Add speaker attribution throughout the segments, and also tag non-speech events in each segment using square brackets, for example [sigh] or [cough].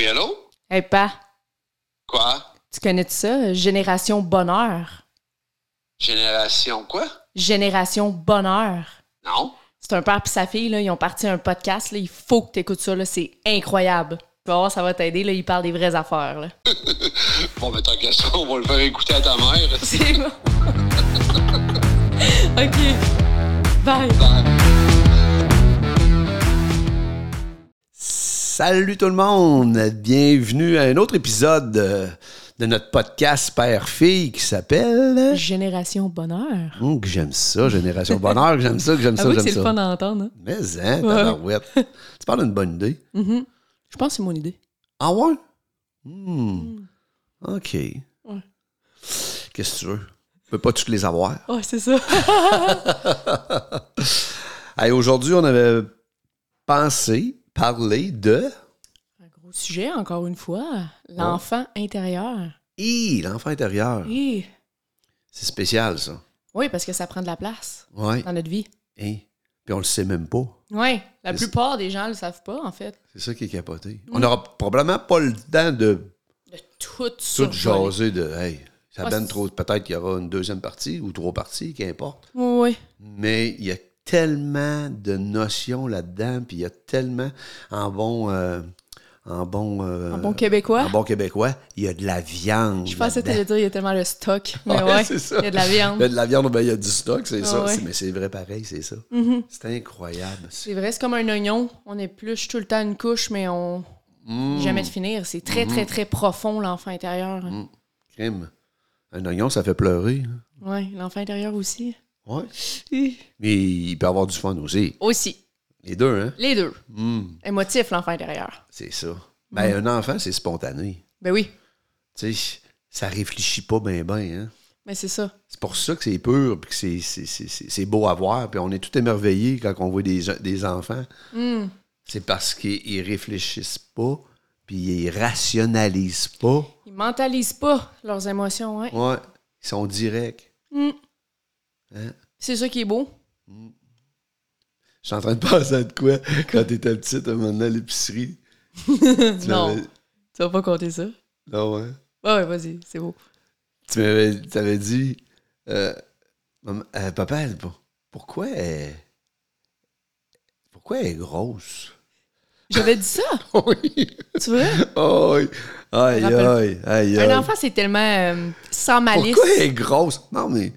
Speaker 1: Oui, allô?
Speaker 2: Hey, pa,
Speaker 1: Quoi?
Speaker 2: tu connais ça? Génération Bonheur.
Speaker 1: Génération quoi?
Speaker 2: Génération Bonheur.
Speaker 1: Non?
Speaker 2: C'est un père et sa fille, là, ils ont parti un podcast. Là, il faut que tu écoutes ça. là, C'est incroyable. Tu vas voir, ça va t'aider. Là, ils parlent des vraies affaires. Là. [laughs]
Speaker 1: Bon, mais tant qu'à ça, on va le faire écouter à ta mère. [laughs]
Speaker 2: C'est bon. [laughs] OK. Bye.
Speaker 3: Salut tout le monde! Bienvenue à un autre épisode de, de notre podcast Père-Fille qui s'appelle.
Speaker 2: Génération Bonheur.
Speaker 3: Hum, j'aime ça, Génération [laughs] Bonheur, j'aime ça, j'aime ça, j'aime
Speaker 2: c'est le
Speaker 3: ça.
Speaker 2: fun d'entendre. hein?
Speaker 3: Mais hein, tabarouette. [laughs] tu parles d'une bonne idée.
Speaker 2: Mhm. Je pense que c'est mon idée.
Speaker 3: Ah ouais? Hmm. OK. Qu'est-ce que tu veux? Tu peux pas toutes les avoir. [laughs]
Speaker 2: Oh, c'est ça.
Speaker 3: Hey, Aujourd'hui, on avait pensé parler de.
Speaker 2: un gros sujet, encore une fois. L'enfant intérieur.
Speaker 3: Hi, l'enfant intérieur.
Speaker 2: Hi.
Speaker 3: C'est spécial, ça.
Speaker 2: Oui, parce que ça prend de la place
Speaker 3: Ouais.
Speaker 2: dans notre vie.
Speaker 3: Hein? Puis on le sait même pas.
Speaker 2: Oui, la plupart des gens le savent pas, en fait.
Speaker 3: C'est ça qui est capoté. On n'aura probablement pas le temps de
Speaker 2: De tout
Speaker 3: tout jaser de hey, ça
Speaker 2: Ouais,
Speaker 3: donne trop. Peut-être qu'il y aura une deuxième partie ou trois parties, qu'importe.
Speaker 2: Oui,
Speaker 3: Mais il y a tellement de notions là-dedans, puis il y a tellement en bon. euh, en bon. euh,
Speaker 2: en bon québécois?
Speaker 3: en bon québécois, il y a de la viande.
Speaker 2: Je pensais que
Speaker 3: là-dedans.
Speaker 2: t'allais dire il y a tellement de stock. [laughs] Mais
Speaker 3: Ouais,
Speaker 2: ouais,
Speaker 3: c'est ça.
Speaker 2: il y a de la
Speaker 3: Il y
Speaker 2: viande.
Speaker 3: a de la viande, ben, il y a du stock, c'est
Speaker 2: Ah
Speaker 3: ça.
Speaker 2: ouais.
Speaker 3: Mais c'est vrai pareil, c'est ça.
Speaker 2: Mhm.
Speaker 3: C'est incroyable.
Speaker 2: C'est vrai, c'est comme un oignon. On épluche tout le temps une couche, mais on.
Speaker 3: Mmh.
Speaker 2: Jamais de finir. C'est très, très, très profond, l'enfant intérieur.
Speaker 3: Mmh. Crime. Un oignon, ça fait pleurer. hein.
Speaker 2: Oui, l'enfant intérieur aussi.
Speaker 3: Ouais.
Speaker 2: Hi.
Speaker 3: Mais il peut avoir du fun aussi.
Speaker 2: Aussi.
Speaker 3: Les deux, hein?
Speaker 2: Les deux.
Speaker 3: Hmm,
Speaker 2: Émotif, l'enfant intérieur.
Speaker 3: c'est ça. Ben, un enfant, c'est spontané.
Speaker 2: Ben oui,
Speaker 3: Tu sais, ça réfléchit pas bien, bien, hein?
Speaker 2: mais c'est ça.
Speaker 3: C'est pour ça que c'est pur, puis que c'est- c'est- c'est c'est- c'est beau à voir, puis on est tout émerveillé quand on voit des, des enfants.
Speaker 2: Hmm.
Speaker 3: C'est parce qu'ils réfléchissent pas, puis ils rationalisent pas.
Speaker 2: Ils mentalisent pas leurs émotions, ouais.
Speaker 3: Ouais, ils sont directs. Hein?
Speaker 2: C'est ça qui est beau.
Speaker 3: Je suis en train de penser à de quoi quand t'étais petite, un moment donné, à l'épicerie. [laughs]
Speaker 2: Non, tu vas pas compter ça.
Speaker 3: Ah ouais.
Speaker 2: Ouais, ouais, vas-y, c'est beau.
Speaker 3: Tu m'avais t'avais dit, euh, Maman- euh, papa, elle- pourquoi elle, pourquoi elle est grosse?
Speaker 2: J'avais dit ça, [laughs]
Speaker 3: oui.
Speaker 2: tu vois?
Speaker 3: Oh, oui. Aïe, aïe, aïe, aïe.
Speaker 2: Un enfant, c'est tellement euh, sans malice.
Speaker 3: Pourquoi elle est grosse? Non, mais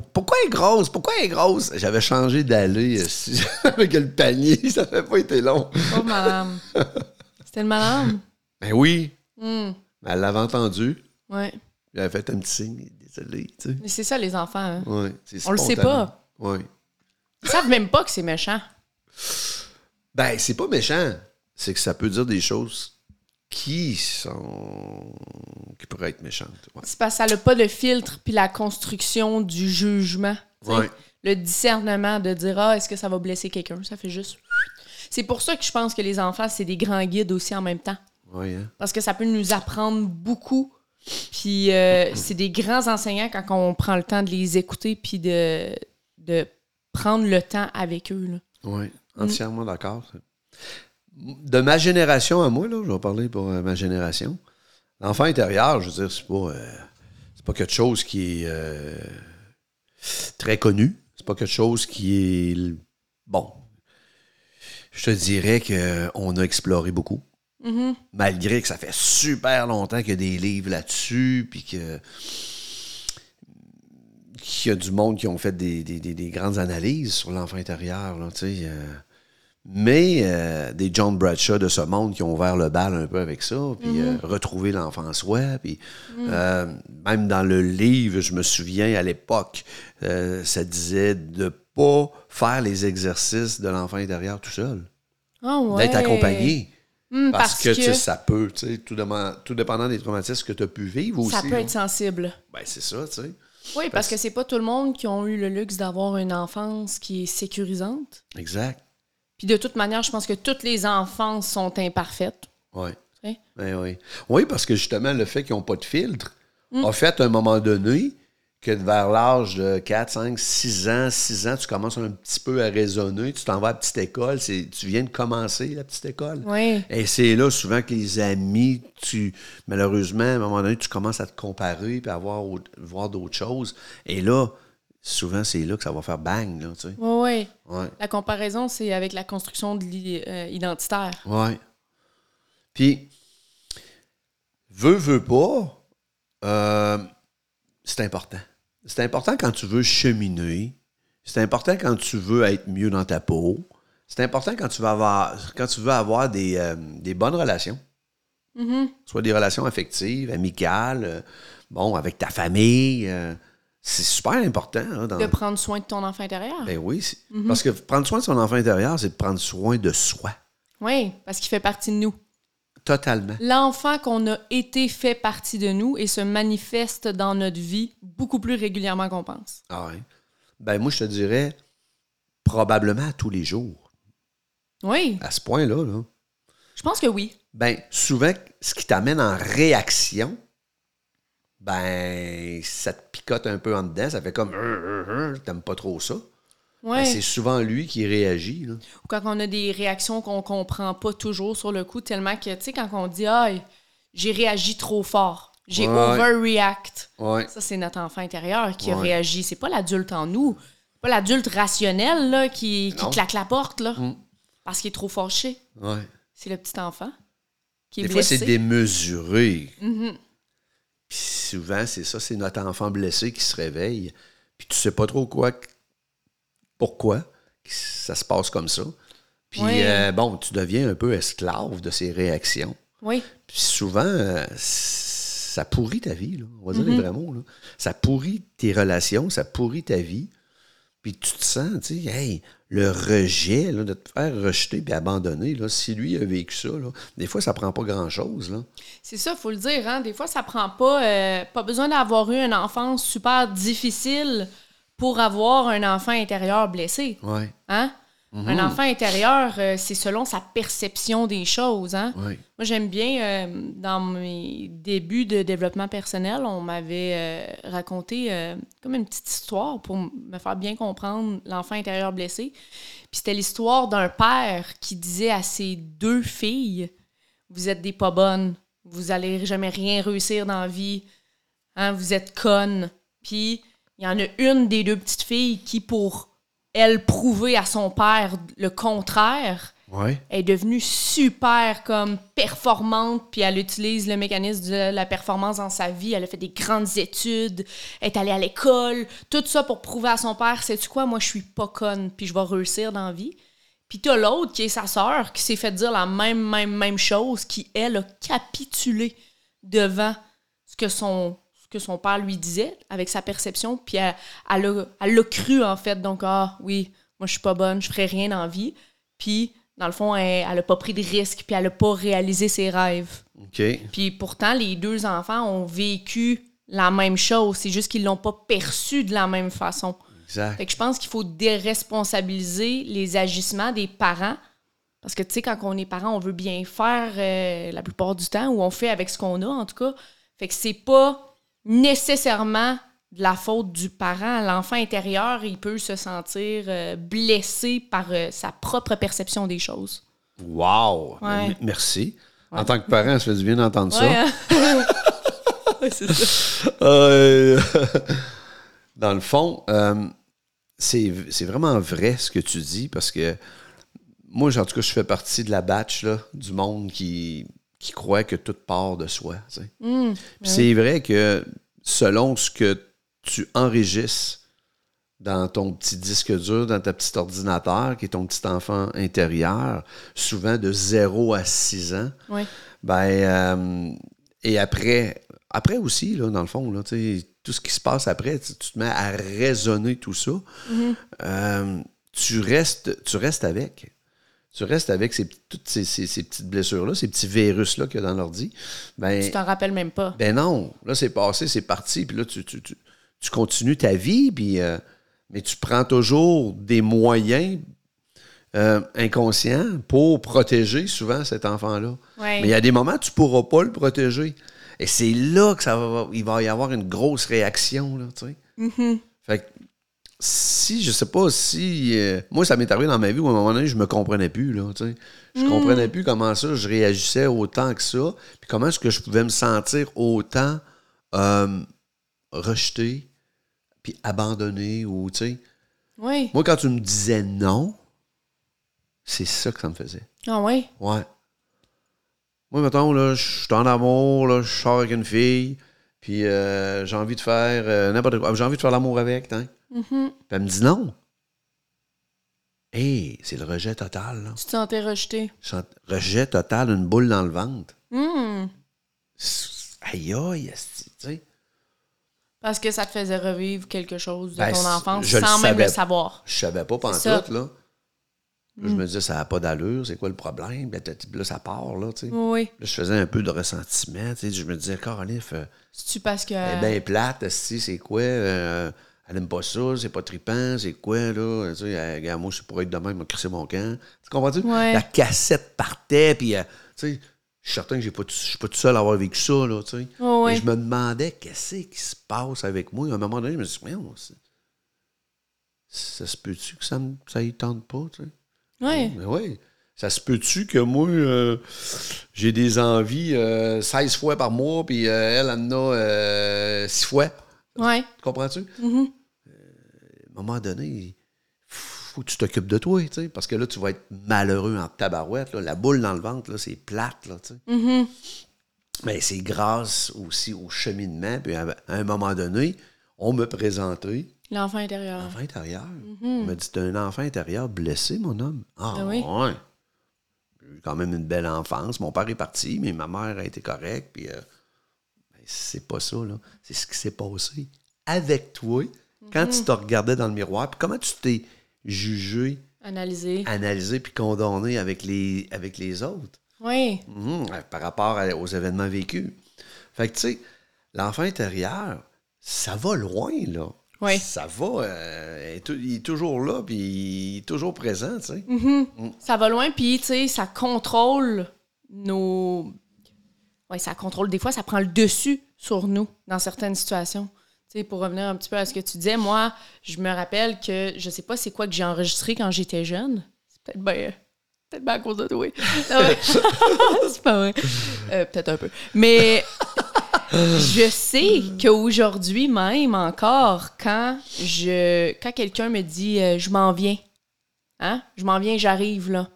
Speaker 3: pourquoi elle est grosse? Pourquoi elle est grosse? J'avais changé d'aller euh, [laughs] avec le panier, [laughs] ça n'avait pas été long.
Speaker 2: Oh, madame. C'était le madame?
Speaker 3: Ben oui,
Speaker 2: Hmm,
Speaker 3: elle l'avait entendu.
Speaker 2: Ouais.
Speaker 3: Elle avait fait un petit signe, désolé, tu sais.
Speaker 2: Mais c'est ça, les enfants. hein.
Speaker 3: Ouais,
Speaker 2: On le sait pas.
Speaker 3: Ouais.
Speaker 2: Ils savent même pas que c'est méchant.
Speaker 3: Ben, c'est pas méchant. C'est que ça peut dire des choses qui sont. qui pourraient être méchantes. Ouais.
Speaker 2: C'est parce que ça n'a pas de filtre puis la construction du jugement.
Speaker 3: Ouais.
Speaker 2: Le discernement de dire Ah, est-ce que ça va blesser quelqu'un? Ça fait juste. C'est pour ça que je pense que les enfants, c'est des grands guides aussi en même temps.
Speaker 3: Ouais, hein?
Speaker 2: Parce que ça peut nous apprendre beaucoup. Puis euh, [laughs] c'est des grands enseignants quand on prend le temps de les écouter puis de, de prendre le temps avec eux.
Speaker 3: Oui, entièrement d'accord. De ma génération à moi, là, je vais parler pour euh, ma génération. L'enfant intérieur, je veux dire, c'est pas, euh, c'est pas quelque chose qui est euh, très connu. C'est pas quelque chose qui est. Bon. Je te dirais qu'on a exploré beaucoup.
Speaker 2: Mhm.
Speaker 3: Malgré que ça fait super longtemps qu'il y a des livres là-dessus, puis que qu'il y a du monde qui ont fait des, des- des- des grandes analyses sur l'enfant intérieur, là, tu sais. Mais euh, des John Bradshaw de ce monde qui ont ouvert le bal un peu avec ça, puis euh, retrouver l'enfant en soi. Puis euh, même dans le livre, je me souviens à l'époque, ça disait de pas faire les exercices de l'enfant intérieur tout seul,
Speaker 2: Ah ouais.
Speaker 3: d'être accompagné.
Speaker 2: Hmm,
Speaker 3: Parce,
Speaker 2: parce
Speaker 3: que, tu sais,
Speaker 2: que
Speaker 3: ça peut, tu sais, tout, dépendant des traumatismes que tu as pu vivre aussi.
Speaker 2: ça peut être sensible.
Speaker 3: Ben, c'est ça, tu sais.
Speaker 2: Oui, parce
Speaker 3: Parce-
Speaker 2: que c'est pas tout le monde qui ont eu le luxe d'avoir une enfance qui est sécurisante.
Speaker 3: Exact.
Speaker 2: Puis de toute manière, je pense que toutes les enfances sont imparfaites.
Speaker 3: Oui. Ben oui. Oui, parce que justement, le fait qu'ils n'ont pas de filtre
Speaker 2: Mm.
Speaker 3: a fait à un moment donné que vers l'âge de 4, 5, 6 ans, 6 ans, tu commences un petit peu à raisonner, tu t'en vas à la petite école, c'est, tu viens de commencer la petite école.
Speaker 2: Oui.
Speaker 3: Et c'est là souvent que les amis, tu malheureusement, à un moment donné, tu commences à te comparer puis à voir d'autres choses. Et là, souvent, c'est là que ça va faire bang, là, tu sais.
Speaker 2: Oui, oui.
Speaker 3: Ouais.
Speaker 2: La comparaison, c'est avec la construction de l'i- euh.
Speaker 3: Ouais. Puis, veux, veux pas, euh, c'est important. C'est important quand tu veux cheminer. C'est important quand tu veux être mieux dans ta peau. C'est important quand tu veux avoir, quand tu veux avoir des, euh, des bonnes relations. Soit des relations affectives, amicales, bon, avec ta famille. C'est super important. hein, dans-
Speaker 2: De prendre soin de ton enfant intérieur.
Speaker 3: Ben oui. c'est- Parce que prendre soin de son enfant intérieur, c'est de prendre soin de soi.
Speaker 2: Oui, parce qu'il fait partie de nous.
Speaker 3: Totalement.
Speaker 2: L'enfant qu'on a été fait partie de nous et se manifeste dans notre vie beaucoup plus régulièrement qu'on pense.
Speaker 3: Ah ouais. Ben moi, je te dirais probablement à tous les jours.
Speaker 2: Oui,
Speaker 3: À ce point-là, là.
Speaker 2: je pense que oui.
Speaker 3: Ben, souvent, ce qui t'amène en réaction, ben, ça te picote un peu en dedans. Ça fait comme, Euh, euh, euh, t'aimes pas trop ça.
Speaker 2: Ouais.
Speaker 3: Ben, c'est souvent lui qui réagit. Là.
Speaker 2: Ou quand on a des réactions qu'on comprend pas toujours sur le coup, tellement que, tu sais, quand on dit Ah, j'ai réagi trop fort, j'ai
Speaker 3: Ouais.
Speaker 2: overreact.
Speaker 3: Ouais.
Speaker 2: Ça, c'est notre enfant intérieur qui a
Speaker 3: Ouais.
Speaker 2: réagi. C'est pas l'adulte en nous. Pas l'adulte rationnel là, qui, qui claque la porte là,
Speaker 3: Mm.
Speaker 2: parce qu'il est trop fâché.
Speaker 3: Ouais.
Speaker 2: C'est le petit enfant qui est
Speaker 3: Des fois,
Speaker 2: blessé.
Speaker 3: c'est démesuré.
Speaker 2: Mhm.
Speaker 3: Puis souvent, c'est ça, c'est notre enfant blessé qui se réveille. Puis tu sais pas trop quoi, pourquoi ça se passe comme ça. Puis euh, bon, tu deviens un peu esclave de ses réactions.
Speaker 2: Oui.
Speaker 3: Puis souvent, euh, ça pourrit ta vie, là. on va dire les vrais mots. Là. Ça pourrit tes relations, ça pourrit ta vie. Puis tu te sens, tu sais, hey, le rejet, là, de te faire rejeter puis abandonner, là, si lui a vécu ça, là, des fois, ça prend pas grand-chose.
Speaker 2: C'est ça, faut le dire. Hein? Des fois, ça prend pas, euh, pas besoin d'avoir eu une enfance super difficile pour avoir un enfant intérieur blessé.
Speaker 3: Ouais,
Speaker 2: Hein? Un enfant intérieur, euh, c'est selon sa perception des choses. Hein? Moi, j'aime bien, euh, dans mes débuts de développement personnel, on m'avait euh, raconté comme une petite histoire pour me faire bien comprendre l'enfant intérieur blessé. Puis c'était l'histoire d'un père qui disait à ses deux filles Vous êtes des pas bonnes, vous allez jamais rien réussir dans la vie, hein, vous êtes connes. Puis il y en a une des deux petites filles qui, pour elle prouver à son père le contraire,
Speaker 3: Ouais.
Speaker 2: elle est devenue super comme performante, puis elle utilise le mécanisme de la performance dans sa vie. Elle a fait des grandes études, elle est allée à l'école, tout ça pour prouver à son père, sais-tu quoi, moi je suis pas conne, puis je vais réussir dans la vie. Puis t'as l'autre qui est sa sœur, qui s'est fait dire la même, même, même chose, qui, elle, a capitulé devant ce que son, que son père lui disait, avec sa perception, puis elle, elle l'a cru, en fait. Donc, ah oui, moi, je suis pas bonne, je ferai rien la vie. Puis, dans le fond, elle, elle a pas pris de risques, puis elle a pas réalisé ses rêves.
Speaker 3: OK.
Speaker 2: Puis pourtant, les deux enfants ont vécu la même chose. C'est juste qu'ils l'ont pas perçu de la même façon.
Speaker 3: Exact.
Speaker 2: Fait que je pense qu'il faut déresponsabiliser les agissements des parents. Parce que, tu sais, quand on est parent, on veut bien faire euh, la plupart du temps, ou on fait avec ce qu'on a, en tout cas. Fait que c'est pas nécessairement de la faute du parent. L'enfant intérieur, il peut se sentir euh, blessé par euh, sa propre perception des choses.
Speaker 3: Wow!
Speaker 2: Ouais.
Speaker 3: M- Merci. En tant que parent, ça fait du bien d'entendre ça.
Speaker 2: Hein? [laughs] [laughs] C'est ça.
Speaker 3: Euh, [laughs] dans le fond, c'est c'est vraiment vrai ce que tu dis parce que moi, en tout cas, je fais partie de la batch là, du monde qui, qui croit que tout part de soi. tu sais.
Speaker 2: Hum,
Speaker 3: Puis C'est vrai que selon ce que tu enregistres dans ton petit disque dur, dans ta petite ordinateur, qui est ton petit enfant intérieur, souvent de 0 à 6 ans, ben, euh, et après, après aussi, là, dans le fond, là, tu sais, tout ce qui se passe après, tu, te mets à raisonner tout ça. Euh, tu, restes, tu restes avec. Tu restes avec ces, toutes ces, ces- ces petites blessures-là, ces petits virus-là qu'il y a dans l'ordi. Ben,
Speaker 2: Tu t'en rappelles même pas.
Speaker 3: ben non, là, c'est passé, c'est parti, puis là, tu, tu, tu, tu continues ta vie, puis, euh, mais tu prends toujours des moyens euh, inconscients pour protéger souvent cet enfant-là.
Speaker 2: Ouais.
Speaker 3: Mais il y a des moments où tu ne pourras pas le protéger. Et c'est là que ça va, il va y avoir une grosse réaction, là, tu sais. Que si, je sais pas si. euh, moi, ça m'est arrivé dans ma vie où à un moment donné, je me comprenais plus, là. Je comprenais plus comment ça, je réagissais autant que ça. Puis comment est-ce que je pouvais me sentir autant euh, rejeté, puis abandonné, ou, tu sais.
Speaker 2: Oui.
Speaker 3: Moi, quand tu me disais non, c'est ça que ça me faisait.
Speaker 2: Ah oui?
Speaker 3: Ouais. Moi, mettons, là, je suis en amour, là, je sors avec une fille, puis euh, j'ai envie de faire n'importe quoi. J'ai envie de faire l'amour avec, hein. Puis elle me dit non. Hé, c'est le rejet total, là.
Speaker 2: Tu te sentais rejeté.
Speaker 3: Rejet total, une boule dans le ventre. C'est- Aïe, aïe, tu sais.
Speaker 2: Parce que ça te faisait revivre quelque chose de
Speaker 3: Ben,
Speaker 2: ton enfance
Speaker 3: je le
Speaker 2: sans même le savoir.
Speaker 3: Je savais pas.
Speaker 2: Mm.
Speaker 3: pantoute, là. Je me disais, ça n'a pas d'allure, c'est quoi le problème? Ben, là, ça part, là, tu sais.
Speaker 2: Oui.
Speaker 3: Là, je faisais un peu de ressentiment, tu sais. Je me disais, Carolif, euh,
Speaker 2: C'est-tu parce que.
Speaker 3: Elle est bien plate, esti, c'est quoi? euh, elle aime pas ça, c'est pas trippant, c'est quoi, là? Tu sais, moi, c'est pour être de même, m'a crissé mon camp. Tu comprends-tu?
Speaker 2: Ouais.
Speaker 3: La cassette partait, puis, euh, tu sais, je suis certain que je suis pas tout seul à avoir vécu ça, là, tu sais.
Speaker 2: Oh,
Speaker 3: Mais
Speaker 2: ouais.
Speaker 3: je me demandais, qu'est-ce qui se passe avec moi? À un moment donné, je me suis dit, c'est- ça se peut-tu que ça, me, ça y tente pas, tu sais?
Speaker 2: Oui.
Speaker 3: Mais oui. Ça se peut-tu que moi, euh, j'ai des envies euh, 16 fois par mois, puis euh, elle en a euh, 6 fois?
Speaker 2: Oui.
Speaker 3: Tu comprends-tu? Euh, à un moment donné, faut que tu t'occupes de toi, tu sais, parce que là, tu vas être malheureux en tabarouette. là. La boule dans le ventre, c'est plate, là, tu sais.
Speaker 2: Mhm.
Speaker 3: Mais c'est grâce aussi au cheminement, puis à, à un moment donné, on me présentait
Speaker 2: L'enfant intérieur.
Speaker 3: Enfant intérieur. On m'a dit, un enfant intérieur blessé, mon homme. Ah,
Speaker 2: Ah oui?
Speaker 3: ouais. J'ai eu quand même une belle enfance. Mon père est parti, mais ma mère a été correcte. Puis, euh, ben, c'est pas ça, là. C'est ce qui s'est passé avec toi quand tu te regardais dans le miroir. Puis comment tu t'es jugé,
Speaker 2: Analyser.
Speaker 3: analysé, puis condamné avec les, avec les autres?
Speaker 2: Oui.
Speaker 3: Mhm, par rapport à- aux événements vécus. Fait que, tu sais, l'enfant intérieur, ça va loin, là.
Speaker 2: Oui.
Speaker 3: Ça va, euh, il, est, toujours là, puis il est toujours présent, tu sais.
Speaker 2: Ça va loin, puis, tu sais, ça contrôle nos. Oui, ça contrôle. Des fois, ça prend le dessus sur nous dans certaines situations. Tu sais, pour revenir un petit peu à ce que tu disais, moi, je me rappelle que je sais pas c'est quoi que j'ai enregistré quand j'étais jeune. C'est peut-être bien. Peut-être bien à cause de toi. [laughs] C'est pas vrai. Euh, peut-être un peu. Mais [laughs] je sais qu'aujourd'hui même encore, quand je quand quelqu'un me dit euh, je m'en viens, hein, je m'en viens, j'arrive là.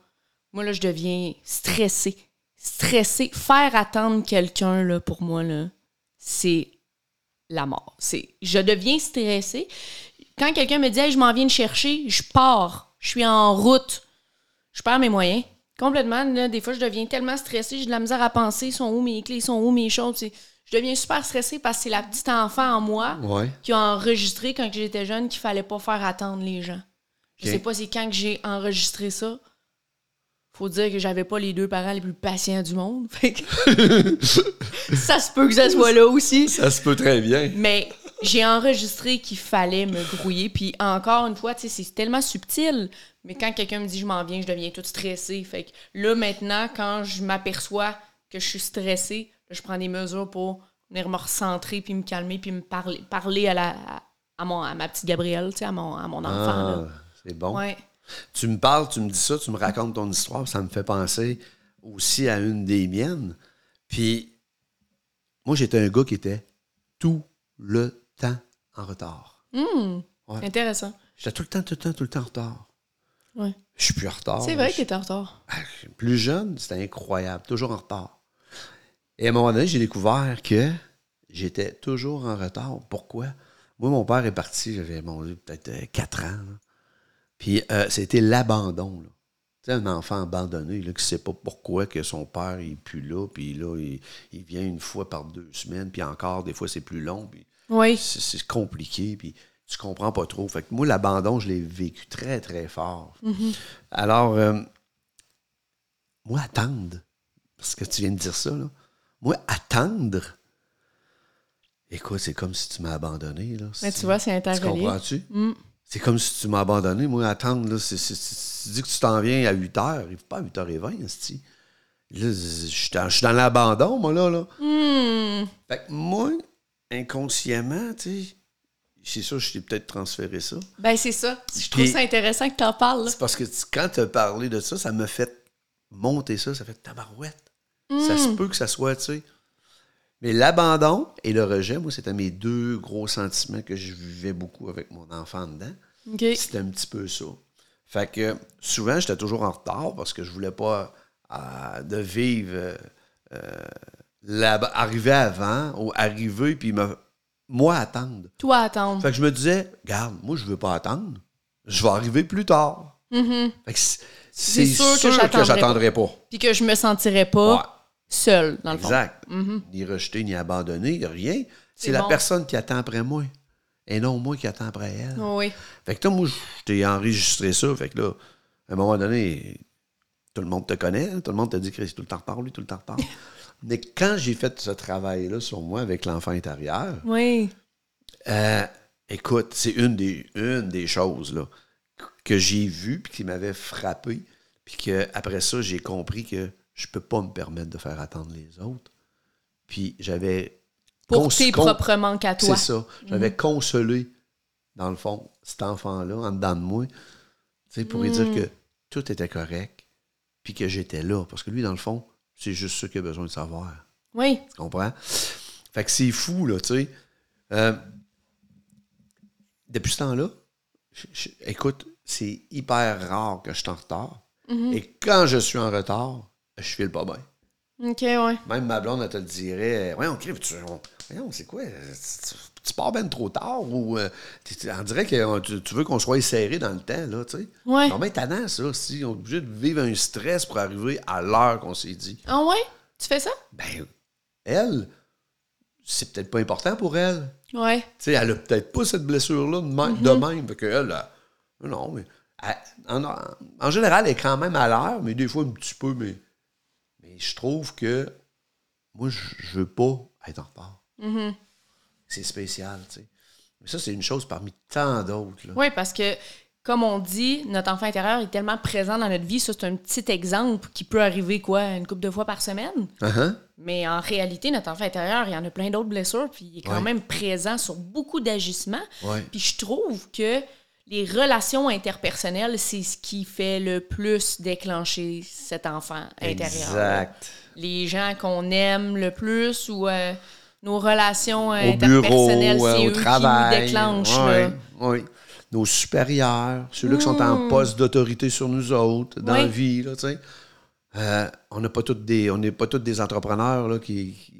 Speaker 2: Moi là, je deviens stressée, stressée. Faire attendre quelqu'un là pour moi là, c'est la mort. C'est je deviens stressée. Quand quelqu'un me dit Hey, je m'en viens de chercher, je pars, je suis en route, je perds mes moyens. Complètement, là, des fois, je deviens tellement stressée, j'ai de la misère à penser, sont où mes clés, sont où mes choses. c'est- Je deviens super stressée parce que c'est la petite enfant en moi
Speaker 3: Ouais.
Speaker 2: qui a enregistré quand j'étais jeune qu'il fallait pas faire attendre les gens. Je
Speaker 3: Ok.
Speaker 2: sais pas c'est quand que j'ai enregistré ça. Faut dire que j'avais pas les deux parents les plus patients du monde. [laughs] Fait que [laughs] ça se peut que ça soit là aussi.
Speaker 3: Ça se peut très bien.
Speaker 2: Mais j'ai enregistré qu'il fallait me grouiller. Puis encore une fois, c'est tellement subtil. Mais quand quelqu'un me dit je m'en viens, je deviens toute stressée. Fait que là, maintenant, quand je m'aperçois que je suis stressée, je prends des mesures pour venir me recentrer, puis me calmer, puis me parler, parler à, la, à, mon, à ma petite Gabrielle, à mon, à mon enfant.
Speaker 3: Ah, c'est bon.
Speaker 2: Ouais.
Speaker 3: Tu me parles, tu me dis ça, tu me racontes ton histoire, ça me fait penser aussi à une des miennes. Puis, moi, j'étais un gars qui était tout le temps en retard. Ouais.
Speaker 2: Intéressant.
Speaker 3: J'étais tout le temps, tout le temps, tout le temps en retard.
Speaker 2: Ouais.
Speaker 3: Je suis plus en retard.
Speaker 2: C'est vrai
Speaker 3: Je-
Speaker 2: que t'étais en retard.
Speaker 3: Ah, Plus jeune, c'était incroyable, toujours en retard. Et à un moment donné, j'ai découvert que j'étais toujours en retard. Pourquoi? Moi, mon père est parti, j'avais, peut-être euh, 4 ans. là. Puis euh, c'était l'abandon. Tu sais, un enfant abandonné là, qui ne sait pas pourquoi que son père n'est plus là, puis là, il, il vient une fois par deux semaines, puis encore, des fois, c'est plus long, puis
Speaker 2: Oui.
Speaker 3: c'est compliqué, puis tu comprends pas trop. Fait que moi, l'abandon, je l'ai vécu très, très fort. Alors, euh, moi, attendre, parce que tu viens de dire ça, là. Moi, attendre, écoute, c'est comme si tu m'as abandonné, là.
Speaker 2: Mais tu vois, c'est
Speaker 3: Tu
Speaker 2: interrelié.
Speaker 3: comprends-tu?
Speaker 2: Mm.
Speaker 3: C'est comme si tu m'as abandonné. Moi, attendre, là, c'est, c'est- c'est- tu dis que tu t'en viens à 8 h. Il faut pas à 8h20, esti. Là, je suis dans, je suis dans l'abandon, moi, là. là.
Speaker 2: Hum.
Speaker 3: Fait que moi, inconsciemment, tu sais, c'est ça, je t'ai peut-être transféré ça.
Speaker 2: Ben, c'est ça. Je trouve ça intéressant que t'en parles. là.
Speaker 3: C'est parce que tu- quand tu as parlé de ça, ça m'a fait monter ça, ça fait tabarouette. Ça
Speaker 2: Hmm.
Speaker 3: se peut que ça soit, tu sais. Mais l'abandon et le rejet, moi, c'était mes deux gros sentiments que je vivais beaucoup avec mon enfant dedans. C'était un petit peu ça. Fait que souvent, j'étais toujours en retard parce que je voulais pas euh, de vivre euh, euh, arriver avant ou arriver puis me, moi attendre.
Speaker 2: Toi, attendre.
Speaker 3: Fait que je me disais, garde, moi, je veux pas attendre. Je vais arriver plus tard. Fait que c'est-
Speaker 2: Mm-hmm. sûr
Speaker 3: sûr,
Speaker 2: que j'attendrai
Speaker 3: pas.
Speaker 2: Puis que je me sentirais pas
Speaker 3: Ouais.
Speaker 2: Seule, dans le fond.
Speaker 3: Exact. Ni rejeté, ni abandonné, rien. C'est la
Speaker 2: bon.
Speaker 3: personne qui attend après moi. Et non moi qui attends après elle.
Speaker 2: Oui.
Speaker 3: Fait que là, moi, je t'ai enregistré ça. Fait que là, à un moment donné, tout le monde te connaît. hein, Tout le monde te dit que tout le temps reparle, lui, tout le temps reparle. [laughs] Mais quand j'ai fait ce travail-là sur moi avec l'enfant intérieur,
Speaker 2: Oui.
Speaker 3: euh, écoute, c'est une des, une des choses là, que j'ai vues puis qui m'avait frappé. Puis que après ça, j'ai compris que je peux pas me permettre de faire attendre les autres. Puis j'avais.
Speaker 2: Pour
Speaker 3: cons-
Speaker 2: tes propres manques à toi.
Speaker 3: C'est ça. J'avais consolé, dans le fond, cet enfant-là, en dedans de moi, pour lui dire que tout était correct, puis que j'étais là. Parce que lui, dans le fond, c'est juste ça qu'il a besoin de savoir.
Speaker 2: Oui.
Speaker 3: Tu comprends? Fait que c'est fou, là, tu sais. Euh, depuis ce temps-là, écoute, c'est hyper rare que je suis en retard. Et quand je suis en retard, je file pas bien.
Speaker 2: OK, ouais.
Speaker 3: Même ma blonde, elle te le dirait. Voyons, Crip, tu, on- voyons, c'est quoi? Tu, tu pars ben trop tard ou. euh, on dirait que euh, tu, tu veux qu'on soit serré dans le temps, là, tu sais.
Speaker 2: Ouais.
Speaker 3: Non, mais tannant, ça. Si on est obligé de vivre un stress pour arriver à l'heure qu'on s'est dit.
Speaker 2: Ah ouais? Tu fais ça?
Speaker 3: Ben, elle, c'est peut-être pas important pour elle.
Speaker 2: Ouais.
Speaker 3: Tu sais, elle a peut-être pas cette blessure-là de même. de même. Fait que elle, elle- non, mais. elle- en, en général, elle est quand même à l'heure, mais des fois un petit peu, mais. Mais je trouve que. Moi, je, veux pas être en retard. C'est spécial, tu sais. Mais ça, c'est une chose parmi tant d'autres.
Speaker 2: Oui, parce que, comme on dit, notre enfant intérieur est tellement présent dans notre vie. Ça, c'est un petit exemple qui peut arriver, quoi, une couple de fois par semaine.
Speaker 3: Uh-huh.
Speaker 2: Mais en réalité, notre enfant intérieur, il y en a plein d'autres blessures, puis il est quand
Speaker 3: Ouais.
Speaker 2: même présent sur beaucoup d'agissements.
Speaker 3: Ouais.
Speaker 2: Puis je trouve que les relations interpersonnelles, c'est ce qui fait le plus déclencher cet enfant intérieur.
Speaker 3: Exact.
Speaker 2: Les gens qu'on aime le plus ou euh, nos relations euh,
Speaker 3: Au
Speaker 2: interpersonnelles,
Speaker 3: euh,
Speaker 2: c'est eux
Speaker 3: travail.
Speaker 2: qui nous déclenchent. Là.
Speaker 3: ouais. Nos supérieurs, ceux-là qui sont en poste d'autorité sur nous autres, dans.
Speaker 2: Oui.
Speaker 3: la vie, là, tu sais. Euh, on n'a pas tous des, on n'est pas tous des entrepreneurs là, qui, qui,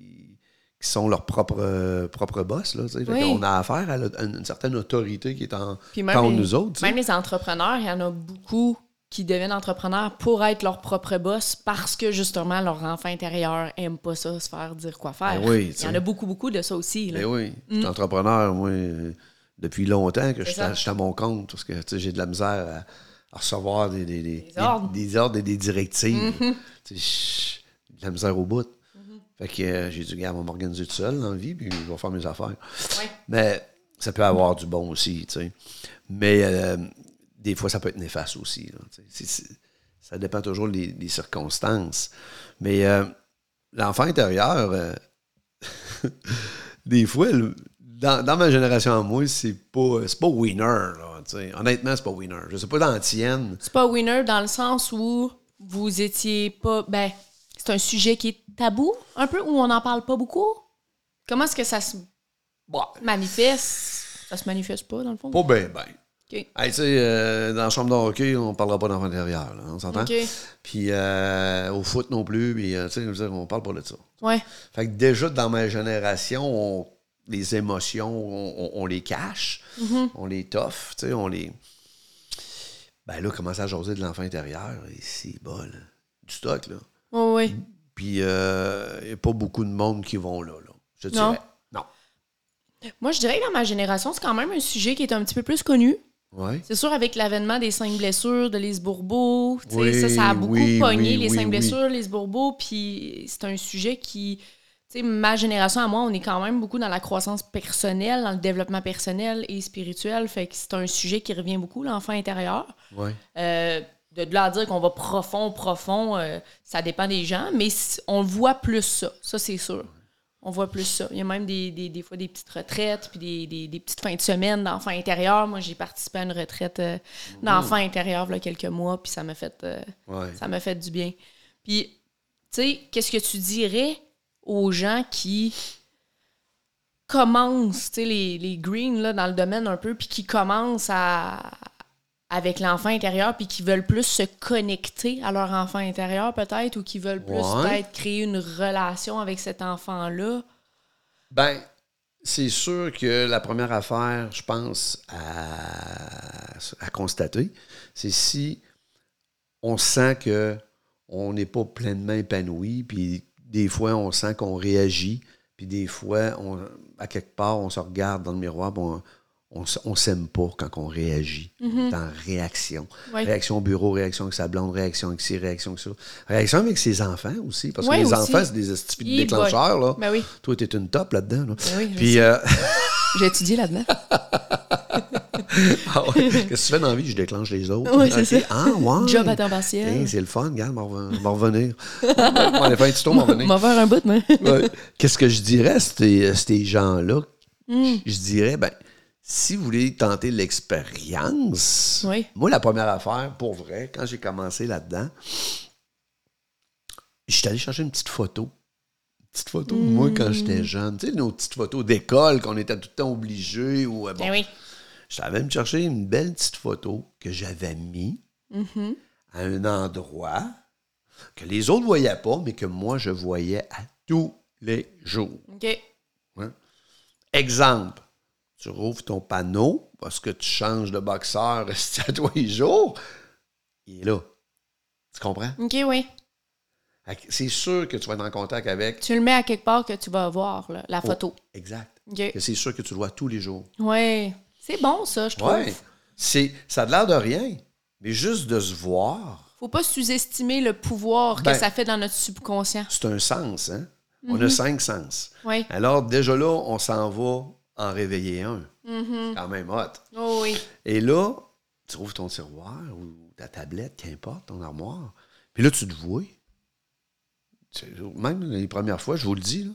Speaker 3: qui sont leurs propres, euh, propres boss. Là,
Speaker 2: Oui.
Speaker 3: qu'on a affaire à, une certaine autorité qui est en
Speaker 2: les,
Speaker 3: nous autres.
Speaker 2: même les entrepreneurs, il y en a beaucoup qui deviennent entrepreneurs pour être leur propre boss parce que justement leur enfant intérieur aime pas ça, se faire dire quoi faire.
Speaker 3: Ben oui,
Speaker 2: il y en a beaucoup, beaucoup de ça aussi. là.
Speaker 3: Ben oui, je suis entrepreneur, moi, depuis longtemps que je suis à,
Speaker 2: ça.
Speaker 3: je suis à mon compte, parce que j'ai de la misère à, à recevoir des, des, des,
Speaker 2: Des ordres. Mm-hmm.
Speaker 3: et des directives. J'ai de la misère au bout. Fait que euh, j'ai dit, gars, on va m'organiser tout seul dans la vie, puis je vais faire mes affaires.
Speaker 2: Ouais.
Speaker 3: Mais ça peut avoir du bon aussi, tu sais. Mais euh, des fois, ça peut être néfaste aussi. là, ça dépend toujours des, des circonstances. Mais euh, l'enfant intérieur, [laughs] des fois, le- dans, dans ma génération à moi, c'est pas, c'est pas winner. Là, tu sais. Honnêtement, c'est pas winner. Je sais pas dans la tienne.
Speaker 2: C'est pas winner dans le sens où vous étiez pas. Ben, c'est un sujet qui est tabou, un peu, où on n'en parle pas beaucoup? Comment est-ce que ça se
Speaker 3: Bah,
Speaker 2: manifeste? Ça se manifeste pas, dans le fond?
Speaker 3: Pas bien, ben.
Speaker 2: Ok.
Speaker 3: Hey, tu sais, euh, dans la chambre de hockey, on parlera pas d'enfant intérieur. là, on s'entend? Puis euh, au foot non plus, puis euh, on parle pas de ça.
Speaker 2: Ouais.
Speaker 3: Fait que déjà, dans ma génération, on- les émotions, on, on- on les cache, on les toffe, on les... Ben là, commencer à jaser de l'enfant intérieur, et c'est bol. Du stock, là.
Speaker 2: Ouais, ouais.
Speaker 3: Puis il n'y a pas beaucoup de monde qui vont là, là. Je
Speaker 2: Non.
Speaker 3: dirais. Non.
Speaker 2: Moi, je dirais que dans ma génération, c'est quand même un sujet qui est un petit peu plus connu.
Speaker 3: Ouais.
Speaker 2: C'est sûr, avec l'avènement des cinq blessures de Lise Bourbeau, tu sais,
Speaker 3: Oui,
Speaker 2: ça, ça a beaucoup
Speaker 3: oui,
Speaker 2: pogné,
Speaker 3: oui,
Speaker 2: les
Speaker 3: oui,
Speaker 2: cinq
Speaker 3: oui.
Speaker 2: blessures, Lise Bourbeau, puis c'est un sujet qui, tu sais, ma génération à moi, on est quand même beaucoup dans la croissance personnelle, dans le développement personnel et spirituel, fait que c'est un sujet qui revient beaucoup, l'enfant intérieur.
Speaker 3: Ouais.
Speaker 2: Euh, de de là à dire qu'on va profond, profond, euh, ça dépend des gens, mais on voit plus ça, ça c'est sûr. on voit plus ça. Il y a même des, des, des fois des petites retraites, puis des, des, des petites fins de semaine d'enfants intérieurs. Moi, j'ai participé à une retraite euh, d'enfants intérieurs il y a quelques mois, puis ça m'a fait, euh,
Speaker 3: Ouais.
Speaker 2: ça m'a fait du bien. Puis, tu sais, qu'est-ce que tu dirais aux gens qui commencent, tu sais, les, les greens là, dans le domaine un peu, puis qui commencent à avec l'enfant intérieur, puis qui veulent plus se connecter à leur enfant intérieur, peut-être, ou qui veulent plus
Speaker 3: Ouais.
Speaker 2: peut-être créer une relation avec cet enfant-là?
Speaker 3: Ben, c'est sûr que la première affaire, je pense, à, à constater, c'est si on sent que on n'est pas pleinement épanoui, puis des fois, on sent qu'on réagit, puis des fois, on, à quelque part, on se regarde dans le miroir, puis on, on, on s'aime pas quand on réagit. On est en réaction. Réaction au bureau, réaction avec sa blonde, réaction avec ci, réaction avec ça. Réaction avec ses enfants aussi, parce que les
Speaker 2: aussi.
Speaker 3: enfants, c'est des
Speaker 2: Hi,
Speaker 3: déclencheurs, là.
Speaker 2: Ben oui.
Speaker 3: Toi, t'es une top là-dedans. Là.
Speaker 2: Ben
Speaker 3: Puis, euh, [laughs]
Speaker 2: J'ai étudié là-dedans. [laughs]
Speaker 3: ah ouais, [laughs] qu'est-ce que tu fais dans la vie? Je déclenche les autres.
Speaker 2: C'est ça.
Speaker 3: Ah, ouais.
Speaker 2: Job à temps partiel.
Speaker 3: Hey, c'est le fun, regarde, m'en reven- m'en revenir. M'en aller faire un petit tour, m'en revenir.
Speaker 2: M'en faire un bout, moi.
Speaker 3: Ouais. Qu'est-ce que je dirais à ces, à ces gens-là?
Speaker 2: Hmm.
Speaker 3: Je dirais, ben, si vous voulez tenter l'expérience,
Speaker 2: Oui.
Speaker 3: moi, la première affaire, pour vrai, quand j'ai commencé là-dedans, je suis allé chercher une petite photo. Une petite photo de moi quand
Speaker 2: Hmm.
Speaker 3: j'étais jeune. Tu sais, nos petites photos d'école qu'on était tout le temps obligés. Ou, euh, bon,
Speaker 2: Ben oui.
Speaker 3: je savais me chercher une belle petite photo que j'avais mis
Speaker 2: Mm-hmm.
Speaker 3: à un endroit que les autres ne voyaient pas, mais que moi, je voyais à tous les jours.
Speaker 2: OK.
Speaker 3: Exemple, tu rouvres ton panneau parce que tu changes de boxeur [laughs] à tous les jours. Il est là. Tu comprends?
Speaker 2: OK, oui.
Speaker 3: C'est sûr que tu vas être en contact avec.
Speaker 2: Tu le mets à quelque part que tu vas voir, là, la photo.
Speaker 3: Exact. C'est sûr que tu le vois tous les jours.
Speaker 2: Ouais. C'est bon, ça, je trouve.
Speaker 3: C'est, ça a l'air de rien, mais juste de se voir,
Speaker 2: Faut pas sous-estimer le pouvoir
Speaker 3: Ben-
Speaker 2: que ça fait dans notre subconscient.
Speaker 3: c'est un sens. Hein? On a cinq sens.
Speaker 2: Oui.
Speaker 3: Alors, déjà là, on s'en va en réveiller un. Quand même hot.
Speaker 2: Oh oui.
Speaker 3: Et là, tu trouves ton tiroir ou ta tablette, qu'importe, ton armoire. Puis là, tu te vois. Même les premières fois, je vous le dis, là,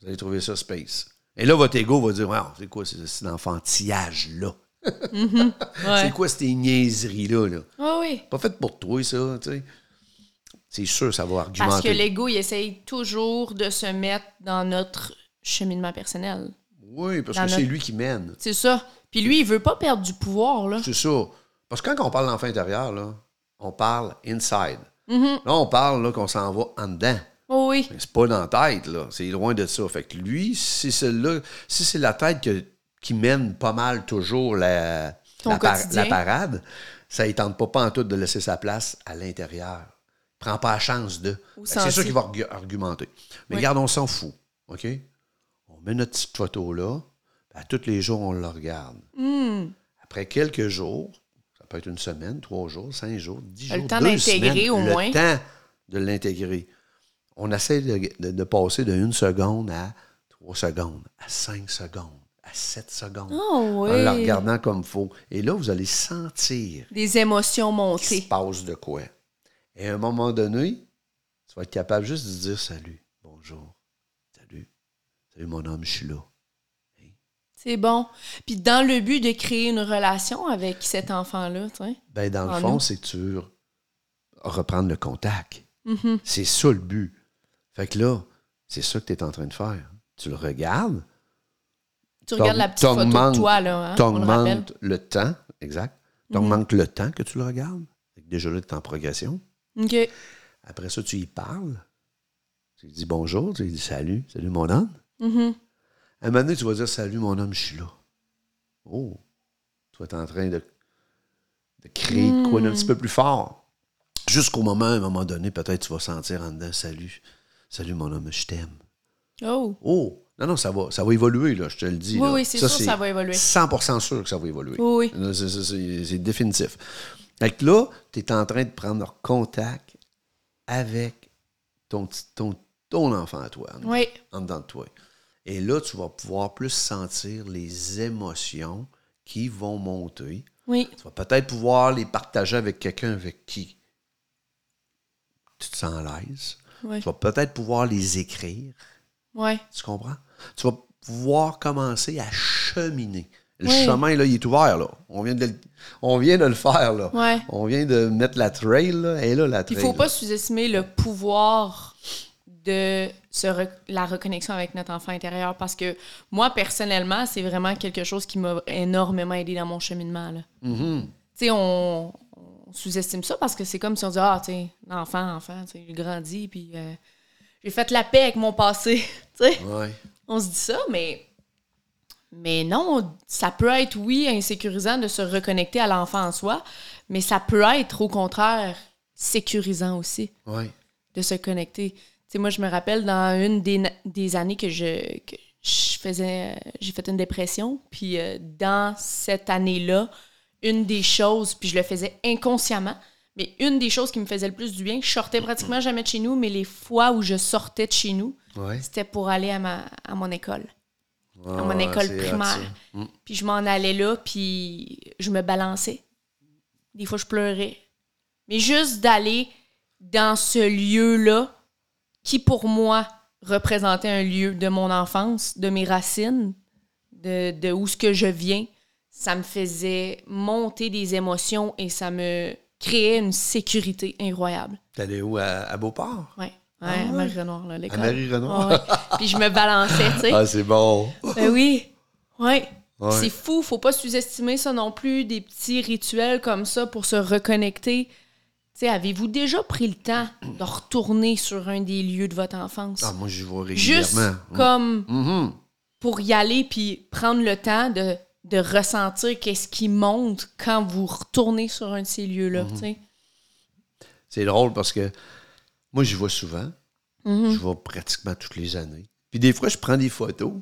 Speaker 3: vous allez trouver ça space. Et là, votre ego va dire Wow, c'est quoi ce- cet enfantillage-là? [laughs]
Speaker 2: Ouais.
Speaker 3: C'est quoi ces niaiseries-là? Là?
Speaker 2: Oh oui.
Speaker 3: Pas fait pour toi, ça, tu sais. C'est sûr, ça va argumenter.
Speaker 2: Parce que l'ego, il essaye toujours de se mettre dans notre cheminement personnel.
Speaker 3: Oui, parce que c'est lui qui mène.
Speaker 2: C'est ça. Puis lui, il veut pas perdre du pouvoir, là.
Speaker 3: C'est ça. Parce que quand on parle d'enfant intérieur, là, on parle inside.
Speaker 2: Mm-hmm.
Speaker 3: Là, on parle là, qu'on s'en va en dedans.
Speaker 2: Oh oui.
Speaker 3: Mais c'est pas dans la tête, là. C'est loin de ça. Fait que lui, si c'est là, si c'est la tête que- qui mène pas mal toujours la,
Speaker 2: Ton
Speaker 3: la, par-
Speaker 2: quotidien.
Speaker 3: la parade, ça ne tente pas, pas en tout de laisser sa place à l'intérieur. Prends pas la chance de. C'est ça qu'il va argu- argumenter. Mais
Speaker 2: Oui.
Speaker 3: regarde, on s'en fout. OK? On met notre petite photo là. puis À tous les jours, on la regarde.
Speaker 2: Hmm.
Speaker 3: Après quelques jours, ça peut être une semaine, trois jours, cinq jours, dix
Speaker 2: Le
Speaker 3: jours,
Speaker 2: temps
Speaker 3: deux
Speaker 2: d'intégrer
Speaker 3: semaines,
Speaker 2: au
Speaker 3: le
Speaker 2: moins.
Speaker 3: temps de l'intégrer. On essaie de, de- de passer de une seconde à trois secondes, à cinq secondes, à sept secondes.
Speaker 2: Oh
Speaker 3: En la
Speaker 2: oui.
Speaker 3: regardant comme faut. Et là, vous allez sentir
Speaker 2: Des émotions
Speaker 3: qu'il se
Speaker 2: montées.
Speaker 3: passe de quoi. Et à un moment donné, tu vas être capable juste de dire salut, bonjour, mon homme, je suis là.
Speaker 2: C'est bon. Puis dans le but de créer une relation avec cet enfant-là, tu sais.
Speaker 3: Ben, dans le fond, c'est que tu veux reprendre le contact.
Speaker 2: Mhm.
Speaker 3: C'est ça le but. Fait que là, c'est ça que tu es en train de faire. Tu le regardes,
Speaker 2: Tu regardes la petite photo de toi, là, hein, le
Speaker 3: t'augmentes le temps, exact. T'augmentes le temps que tu le regardes. Déjà là, tu es en progression.
Speaker 2: OK.
Speaker 3: Après ça, tu y parles. Tu lui dis bonjour, tu lui dis salut, salut mon homme.
Speaker 2: Mhm.
Speaker 3: À un moment donné, tu vas dire Salut, mon homme, je suis là. Oh, tu vas être en train de, de créer de quoi d'un petit peu plus fort. Jusqu'au moment, à un moment donné, peut-être tu vas sentir en dedans Salut, salut, mon homme, je t'aime.
Speaker 2: Oh.
Speaker 3: Oh, non, non, ça va, ça va évoluer, là, je te le dis.
Speaker 2: Oui,
Speaker 3: là.
Speaker 2: oui, c'est sûr que ça va évoluer.
Speaker 3: 100% sûr que ça va évoluer.
Speaker 2: Oui, oui.
Speaker 3: C'est- définitif. Fait que là, tu es en train de prendre contact avec ton, ton, ton enfant à toi. en-
Speaker 2: Oui.
Speaker 3: en dedans de toi. Et là, tu vas pouvoir plus sentir les émotions qui vont monter.
Speaker 2: Oui.
Speaker 3: Tu vas peut-être pouvoir les partager avec quelqu'un avec qui tu te sens à l'aise.
Speaker 2: Oui.
Speaker 3: Tu vas peut-être pouvoir les écrire.
Speaker 2: Ouais.
Speaker 3: Tu comprends? Tu vas pouvoir commencer à cheminer. Le
Speaker 2: Oui.
Speaker 3: chemin, là, il est ouvert, là. On vient de le, on vient de le faire, là.
Speaker 2: Ouais.
Speaker 3: On vient de mettre la trail, là. Et là, la
Speaker 2: Il
Speaker 3: trail.
Speaker 2: faut pas sous-estimer le pouvoir de se re- la reconnexion avec notre enfant intérieur parce que moi, personnellement, c'est vraiment quelque chose qui m'a énormément aidé dans mon cheminement. là.
Speaker 3: Mhm.
Speaker 2: Tu sais, on, on sous-estime ça parce que c'est comme si on dit Ah, tu sais, enfant, enfant, tu sais, j'ai grandi, puis euh, j'ai fait la paix avec mon passé. [laughs] tu sais,
Speaker 3: Ouais.
Speaker 2: on se dit ça, mais. Mais non, ça peut être, oui, insécurisant de se reconnecter à l'enfant en soi, mais ça peut être, au contraire, sécurisant aussi
Speaker 3: Ouais.
Speaker 2: de se connecter. Tu sais, moi, je me rappelle dans une des, des années que je, que je faisais, j'ai fait une dépression, puis euh, dans cette année-là, une des choses, puis je le faisais inconsciemment, mais une des choses qui me faisait le plus du bien, je sortais pratiquement jamais de chez nous, mais les fois où je sortais de chez nous,
Speaker 3: Ouais.
Speaker 2: c'était pour aller à, ma, à mon école, à
Speaker 3: Ah,
Speaker 2: mon école
Speaker 3: c'est hot,
Speaker 2: primaire.
Speaker 3: Mm.
Speaker 2: Puis je m'en allais là, puis je me balançais. Des fois, je pleurais. Mais juste d'aller dans ce lieu-là, qui pour moi représentait un lieu de mon enfance, de mes racines, de, de où ce que je viens, ça me faisait monter des émotions et ça me créait une sécurité incroyable.
Speaker 3: T'allais où? À, à Beauport?
Speaker 2: Ouais. Ouais,
Speaker 3: Ah
Speaker 2: à
Speaker 3: ouais?
Speaker 2: Marie-Renoir, là, l'école.
Speaker 3: À Marie-Renoir?
Speaker 2: Ouais, ouais. Puis je me balançais, tu sais.
Speaker 3: Ah, c'est bon.
Speaker 2: Ben oui. Ouais. C'est fou, faut pas sous-estimer ça non plus, des petits rituels comme ça pour se reconnecter. Avez-vous déjà pris le temps de retourner sur un des lieux de votre enfance?
Speaker 3: Ah, moi, vais
Speaker 2: Juste
Speaker 3: régulièrement.
Speaker 2: comme
Speaker 3: Mhm.
Speaker 2: pour y aller puis prendre le temps de, de ressentir qu'est-ce qui monte quand vous retournez sur un de ces lieux-là,
Speaker 3: Mhm.
Speaker 2: tu sais.
Speaker 3: C'est drôle parce que moi, j'y vais souvent.
Speaker 2: Mhm.
Speaker 3: Je vais pratiquement toutes les années. Puis des fois, je prends des photos.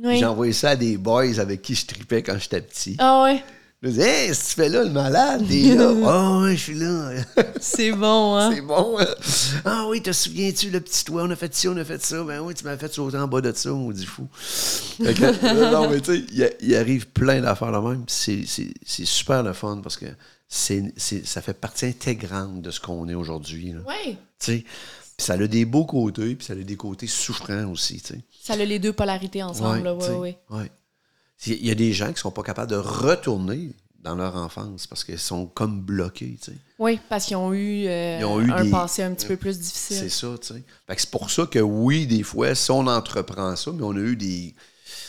Speaker 2: Oui.
Speaker 3: Envoyé ça à des boys avec qui je tripais quand j'étais petit.
Speaker 2: Ah ouais,
Speaker 3: Je me disais, hey, si tu fais là, le malade, t'es là. [laughs] Ah ouais, je suis là. [laughs]
Speaker 2: c'est bon, hein?
Speaker 3: C'est bon. hein? Ah oui, te souviens-tu, le petit toit, on a fait ci, on a fait ça. Ben oui, tu m'as fait sauter en bas de ça, on dit fou. Que, [laughs] non, mais tu sais, il, arrive plein d'affaires là même. puis C'est, super le fun parce que c'est, ça fait partie intégrante de ce qu'on est aujourd'hui.
Speaker 2: Ouais.
Speaker 3: Tu sais, Puis ça a des beaux côtés, puis ça a des côtés souffrants aussi. tu sais.
Speaker 2: Ça a les deux polarités ensemble,
Speaker 3: sais,
Speaker 2: ouais.
Speaker 3: ouais. Il y a des gens qui sont pas capables de retourner dans leur enfance parce qu'ils sont comme bloqués. tu sais.
Speaker 2: Oui, parce qu'ils ont eu, euh,
Speaker 3: Ils ont eu
Speaker 2: un
Speaker 3: des-
Speaker 2: passé un petit peu plus
Speaker 3: C'est
Speaker 2: difficile.
Speaker 3: ça, tu sais. C'est pour ça que oui, des fois, si on entreprend ça, mais on a eu des,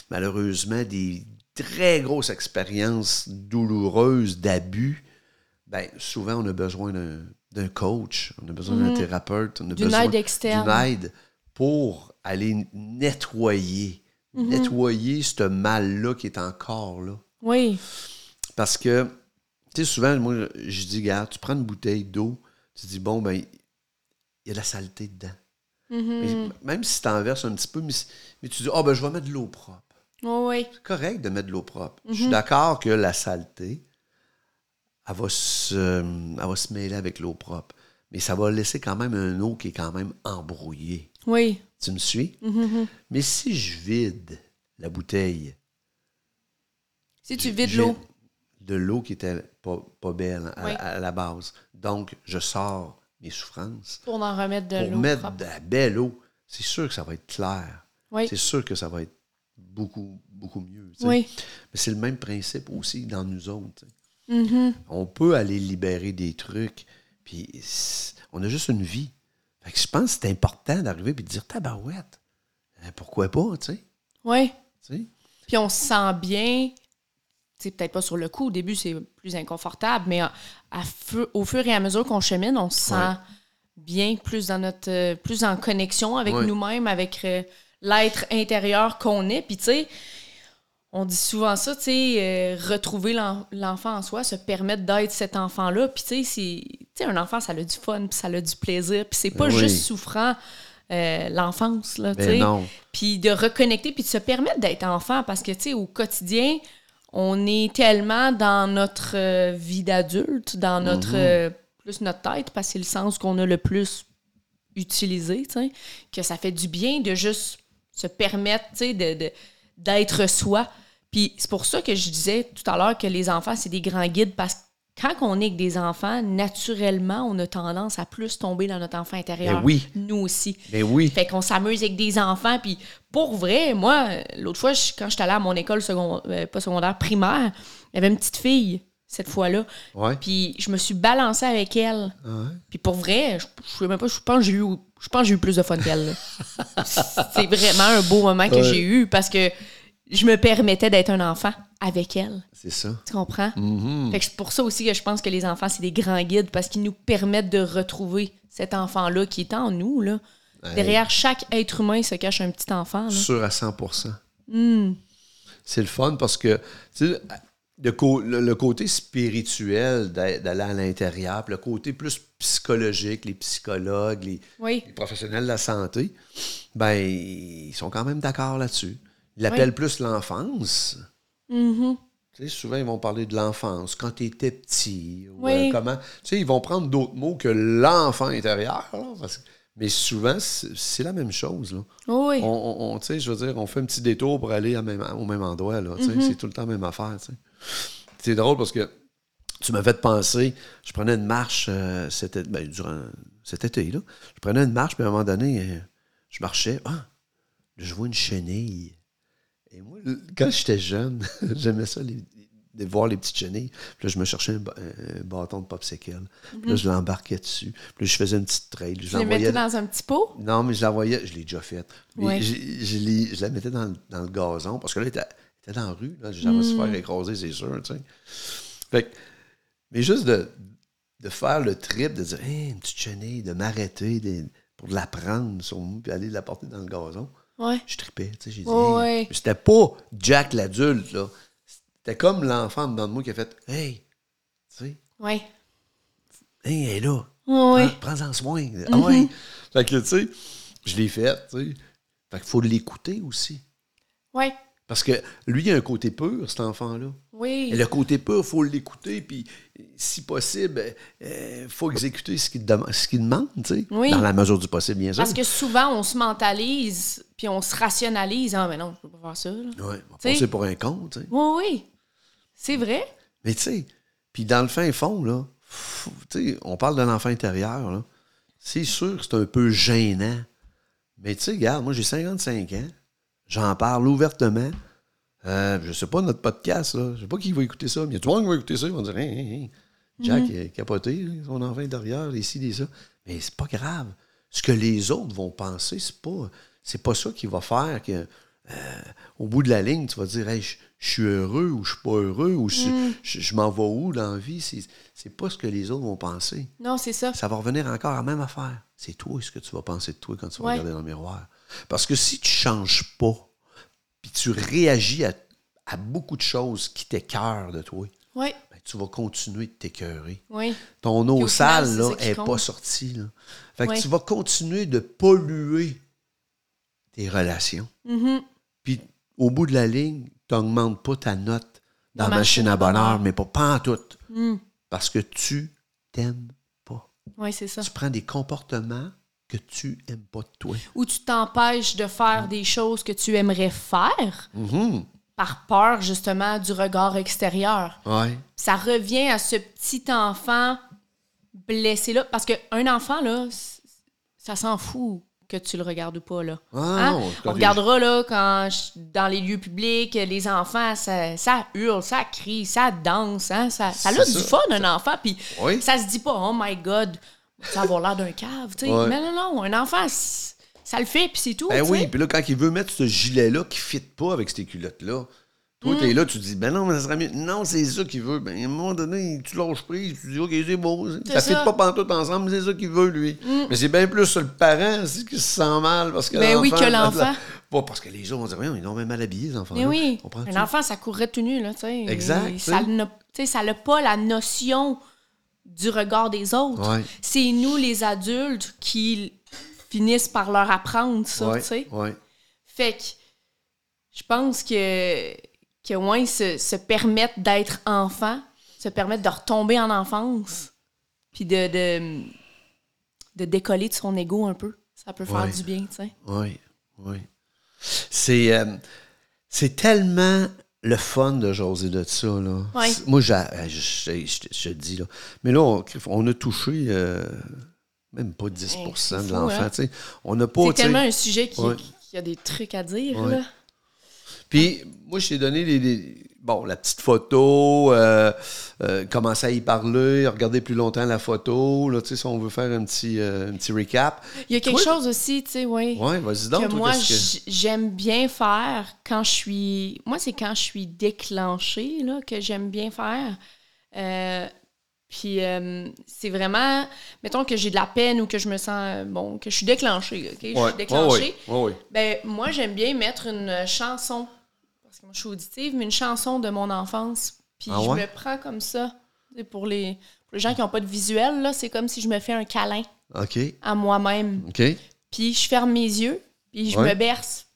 Speaker 3: malheureusement, des très grosses expériences douloureuses d'abus, ben souvent, on a besoin d'un, coach, on a besoin d'un thérapeute, on a
Speaker 2: Mhm. D'une
Speaker 3: besoin
Speaker 2: aide externe.
Speaker 3: d'une aide pour aller nettoyer,
Speaker 2: Mhm.
Speaker 3: nettoyer ce mal-là qui est encore là.
Speaker 2: Oui,
Speaker 3: Parce que, tu sais, souvent, moi, je dis, regarde, tu prends une bouteille d'eau, tu dis, bon, ben, il y a de la saleté dedans.
Speaker 2: Mhm.
Speaker 3: Mais même si tu en verses un petit peu, mais, mais tu dis, ah, ben, je vais mettre de l'eau propre.
Speaker 2: oui, oui.
Speaker 3: C'est correct de mettre de l'eau propre. Je suis d'accord que la saleté, elle va, se, elle va se mêler avec l'eau propre. Mais ça va laisser quand même une eau qui est quand même embrouillée.
Speaker 2: Oui.
Speaker 3: Tu me suis?
Speaker 2: Mhm.
Speaker 3: Mais si je vide la bouteille,
Speaker 2: Si tu vides l'eau.
Speaker 3: De l'eau qui était pas, pas belle à,
Speaker 2: Oui.
Speaker 3: à la base. Donc, je sors mes souffrances
Speaker 2: Pour en remettre de
Speaker 3: pour
Speaker 2: l'eau.
Speaker 3: mettre
Speaker 2: propre.
Speaker 3: de la belle eau. C'est sûr que ça va être clair.
Speaker 2: Oui.
Speaker 3: C'est sûr que ça va être beaucoup, beaucoup mieux. tu sais.
Speaker 2: Oui.
Speaker 3: Mais c'est le même principe aussi dans nous autres. tu sais.
Speaker 2: Mhm.
Speaker 3: On peut aller libérer des trucs, puis on a juste une vie. Fait que je pense que c'est important d'arriver et de dire tabarouette. euh, Pourquoi pas, tu sais?
Speaker 2: Oui. Puis on se sent bien. C'est peut-être pas sur le coup. Au début, c'est plus inconfortable, mais à- à feu- au fur et à mesure qu'on chemine, on se sent
Speaker 3: Ouais.
Speaker 2: bien, plus dans notre, euh, plus en connexion avec
Speaker 3: Ouais.
Speaker 2: nous-mêmes, avec euh, l'être intérieur qu'on est. Puis tu sais, on dit souvent ça, tu sais, euh, retrouver l'en- l'enfant en soi, se permettre d'être cet enfant-là. Puis tu sais, un enfant, ça a du fun, puis ça a du plaisir. Puis c'est pas
Speaker 3: oui.
Speaker 2: juste souffrant euh, l'enfance, là, tu
Speaker 3: Ben
Speaker 2: sais puis de reconnecter, puis de se permettre d'être enfant, parce que, tu sais, au quotidien, on est tellement dans notre euh, vie d'adulte, dans notre, euh, plus notre tête, parce que c'est le sens qu'on a le plus utilisé, tu sais, que ça fait du bien de juste se permettre, tu sais, de, de- d'être soi. Puis c'est pour ça que je disais tout à l'heure que les enfants, c'est des grands guides, parce que quand on est avec des enfants, naturellement, on a tendance à plus tomber dans notre enfant intérieur.
Speaker 3: Ben oui.
Speaker 2: Nous aussi.
Speaker 3: Mais oui.
Speaker 2: Fait qu'on s'amuse avec des enfants. Puis pour vrai, moi, l'autre fois, je- quand j'étais allée à mon école secondaire, pas secondaire, primaire, il y avait une petite fille, cette fois-là.
Speaker 3: Ouais.
Speaker 2: Puis je me suis balancée avec elle.
Speaker 3: Ah ouais?
Speaker 2: Puis pour vrai, je, je sais même pas, je pense que j'ai eu, je pense que j'ai eu plus de fun qu'elle. [laughs] C'est vraiment un beau moment que
Speaker 3: Ouais.
Speaker 2: j'ai eu parce que je me permettais d'être un enfant avec elle.
Speaker 3: C'est ça.
Speaker 2: Tu comprends?
Speaker 3: Mm-hmm.
Speaker 2: Fait que c'est pour ça aussi que je pense que les enfants, c'est des grands guides parce qu'ils nous permettent de retrouver cet enfant-là qui est en nous. Là. Derrière chaque être humain se cache un petit enfant. là.
Speaker 3: Sûr à 100%
Speaker 2: Hmm.
Speaker 3: C'est le fun parce que le, co- le- côté spirituel d'a- d'aller à l'intérieur, puis le côté plus psychologique, les psychologues, les,
Speaker 2: Oui.
Speaker 3: les professionnels de la santé, ben ils sont quand même d'accord là-dessus. Ils l'appellent plus l'enfance.
Speaker 2: Mhm.
Speaker 3: Tu sais, souvent, ils vont parler de l'enfance, quand tu étais petit, ou
Speaker 2: Oui.
Speaker 3: euh, comment. Tu sais, ils vont prendre d'autres mots que l'enfant intérieur, là, parce mais souvent, c'est la même chose. Là.
Speaker 2: Oui.
Speaker 3: On, on- on- tu sais, je veux dire, on fait un petit détour pour aller à même- au même endroit. Sais, C'est tout le temps la même affaire. tu sais. C'est drôle parce que tu m'as fait penser, je prenais une marche euh, été- ben, durant cet été, là. Je prenais une marche, puis à un moment donné, euh, je marchais. Ah, je vois une chenille. Et moi, quand j'étais jeune, [laughs] j'aimais ça, les- de voir les petites chenilles. Puis là, je me cherchais un, bâton de popsicle. Puis là, je l'embarquais dessus. Puis là, je faisais une petite trail. Je
Speaker 2: Tu les
Speaker 3: l'envoyais
Speaker 2: mettais dans un petit pot?
Speaker 3: non, mais je la voyais, je l'ai déjà faite.
Speaker 2: Ouais.
Speaker 3: Je, l'ai- je la mettais dans, le- dans le gazon, parce que là, elle était, dans la rue. Là, j'avais
Speaker 2: Mm.
Speaker 3: se faire écraser, c'est sûr. tu sais. Fait que- mais juste de, de faire le trip, de dire, Hey, une petite chenille, de m'arrêter de- pour la prendre sur moi, puis aller la porter dans le gazon,
Speaker 2: Ouais.
Speaker 3: je tripais. tu sais, J'ai dit,
Speaker 2: Ouais,
Speaker 3: Hey.
Speaker 2: ouais.
Speaker 3: C'était pas Jack l'adulte, là. C'était comme l'enfant dedans de moi qui a fait, hey, tu sais,
Speaker 2: Ouais.
Speaker 3: hey, elle est là.
Speaker 2: Ouais, ouais.
Speaker 3: Prends- Prends-en soin. Ah ouais. Fait que, tu sais, je l'ai fait, tu sais. Fait qu'il faut l'écouter aussi.
Speaker 2: Ouais.
Speaker 3: Parce que lui, il a un côté pur, cet enfant-là.
Speaker 2: Oui.
Speaker 3: Et le côté pur, il faut l'écouter, puis si possible, il faut exécuter ce qu'il dem- demande, tu sais.
Speaker 2: Oui.
Speaker 3: Dans la mesure du possible, bien sûr.
Speaker 2: Parce que souvent, on se mentalise, puis on se rationalise. Ah, mais non, je peux pas faire ça.
Speaker 3: Ouais, on passer pour un con, tu sais.
Speaker 2: Oui, oui. C'est vrai.
Speaker 3: Mais tu sais, puis dans le fin fond, là, tu sais, on parle de l'enfant intérieur, là. C'est sûr que c'est un peu gênant. Mais tu sais, regarde, moi j'ai 55 ans. J'en parle ouvertement. Euh, je sais pas, notre podcast, là. Je sais pas qui va écouter ça, mais il y a tout le monde qui va écouter ça. Ils vont dire, Hein, hein, hein. Jack, il a capoté, là, son enfant intérieur, les ci, les ça. Mais c'est pas grave. Ce que les autres vont penser, c'est pas, c'est pas ça qui va faire que, euh, au bout de la ligne, tu vas dire, Hey, je je suis heureux ou je suis pas heureux ou je, je- je m'en vais où dans la vie? C'est, c'est pas ce que les autres vont penser.
Speaker 2: Non, c'est ça.
Speaker 3: Ça va revenir encore à la même affaire. C'est toi ce que tu vas penser de toi quand tu vas
Speaker 2: Ouais.
Speaker 3: regarder dans le miroir. Parce que si tu changes pas, puis tu réagis à, à beaucoup de choses qui t'écœurent de toi,
Speaker 2: Oui.
Speaker 3: ben, tu vas continuer de t'écœurer.
Speaker 2: Oui.
Speaker 3: Ton eau
Speaker 2: au
Speaker 3: sale, n'est pas sortie. Là. Fait que tu vas continuer de polluer tes relations.
Speaker 2: Mhm.
Speaker 3: Puis au bout de la ligne, tu n'augmentes pas ta note dans
Speaker 2: La
Speaker 3: la machine à bonheur, mais pas, pas en tout.
Speaker 2: Mm.
Speaker 3: Parce que tu t'aimes pas.
Speaker 2: Oui, c'est ça.
Speaker 3: Tu prends des comportements que tu aimes pas de toi.
Speaker 2: Ou tu t'empêches de faire des choses que tu aimerais faire
Speaker 3: Mhm.
Speaker 2: par peur, justement, du regard extérieur.
Speaker 3: Ouais.
Speaker 2: Ça revient à ce petit enfant blessé-là. Parce qu'un enfant, là, ça s'en fout que tu le regardes ou pas, là.
Speaker 3: Ah,
Speaker 2: Hein?
Speaker 3: non,
Speaker 2: On regardera, là, quand je- dans les lieux publics, les enfants, ça, ça hurle, ça crie, ça danse, hein? Ça, ça a du fun, un enfant, puis
Speaker 3: Oui.
Speaker 2: ça se dit pas « Oh my God, ça va avoir l'air d'un cave », tu sais.
Speaker 3: Ouais.
Speaker 2: Mais non, non, un enfant, ça le fait, puis c'est tout,
Speaker 3: Ben oui, puis là, quand il veut mettre ce gilet-là qui ne fit pas avec ces culottes-là, toi,
Speaker 2: Mm.
Speaker 3: t'es là, tu dis, ben non, mais ça serait mieux. Non, c'est ça qu'il veut. Ben, à un moment donné, tu lâches prise, tu dis, OK, c'est beau. Ça ne fit
Speaker 2: ça. Mm.
Speaker 3: pas pantoute ensemble, mais c'est ça qu'il veut, lui. Mais c'est bien plus sur le parent aussi qui se sent mal parce que
Speaker 2: Ben oui, que l'enfant. [laughs]
Speaker 3: Pas parce que les autres vont dire, voyons, ils ont même mal habillés, les enfants.
Speaker 2: Mais oui, un enfant, ça courrait tout nu, là, tu sais.
Speaker 3: Exact,
Speaker 2: Et ça n'a pas la notion du regard des autres.
Speaker 3: Ouais.
Speaker 2: C'est nous, les adultes, qui finissent par leur apprendre ça,
Speaker 3: Ouais,
Speaker 2: tu sais.
Speaker 3: ouais.
Speaker 2: Fait que je pense que, que ouais, se, se permettre d'être enfant, se permettre de retomber en enfance, puis de, de, de décoller de son ego un peu, ça peut faire du bien, tu sais.
Speaker 3: Oui, oui. C'est, euh, c'est tellement le fun de jaser de ça, là.
Speaker 2: Ouais.
Speaker 3: Moi, j'ai- je, te dis, là. Mais là, on, on a touché euh, même pas 10
Speaker 2: Hey,
Speaker 3: de
Speaker 2: c'est fou,
Speaker 3: l'enfant,
Speaker 2: hein?
Speaker 3: On n'a pas,
Speaker 2: C'est tellement un sujet qui,
Speaker 3: Ouais.
Speaker 2: qui a des trucs à dire,
Speaker 3: Ouais.
Speaker 2: là.
Speaker 3: Puis, moi, je t'ai donné les, les- bon, la petite photo, euh, euh, commencer à y parler, regarder plus longtemps la photo, là, tu sais, si on veut faire un petit, euh, un petit recap.
Speaker 2: Il y a quelque
Speaker 3: Toi-
Speaker 2: chose aussi, tu sais, oui.
Speaker 3: Ouais, vas-y donc,
Speaker 2: que
Speaker 3: toi,
Speaker 2: moi,
Speaker 3: que-
Speaker 2: j'aime bien faire quand je suis. Moi, c'est quand je suis déclenchée, là, que j'aime bien faire. Euh, puis, c'est vraiment. Mettons que j'ai de la peine ou que je me sens. Bon, que je suis déclenchée, OK? Je
Speaker 3: Ouais,
Speaker 2: suis déclenchée.
Speaker 3: ouais, ouais.
Speaker 2: Ben, moi, j'aime bien mettre une chanson. Moi, je suis auditive, mais une chanson de mon enfance. Puis,
Speaker 3: Ah
Speaker 2: je
Speaker 3: ouais?
Speaker 2: me prends comme ça. Pour les, pour les gens qui n'ont pas de visuel, là, c'est comme si je me fais un câlin à moi-même.
Speaker 3: OK.
Speaker 2: Puis, je ferme mes yeux, puis je
Speaker 3: Ouais.
Speaker 2: me berce.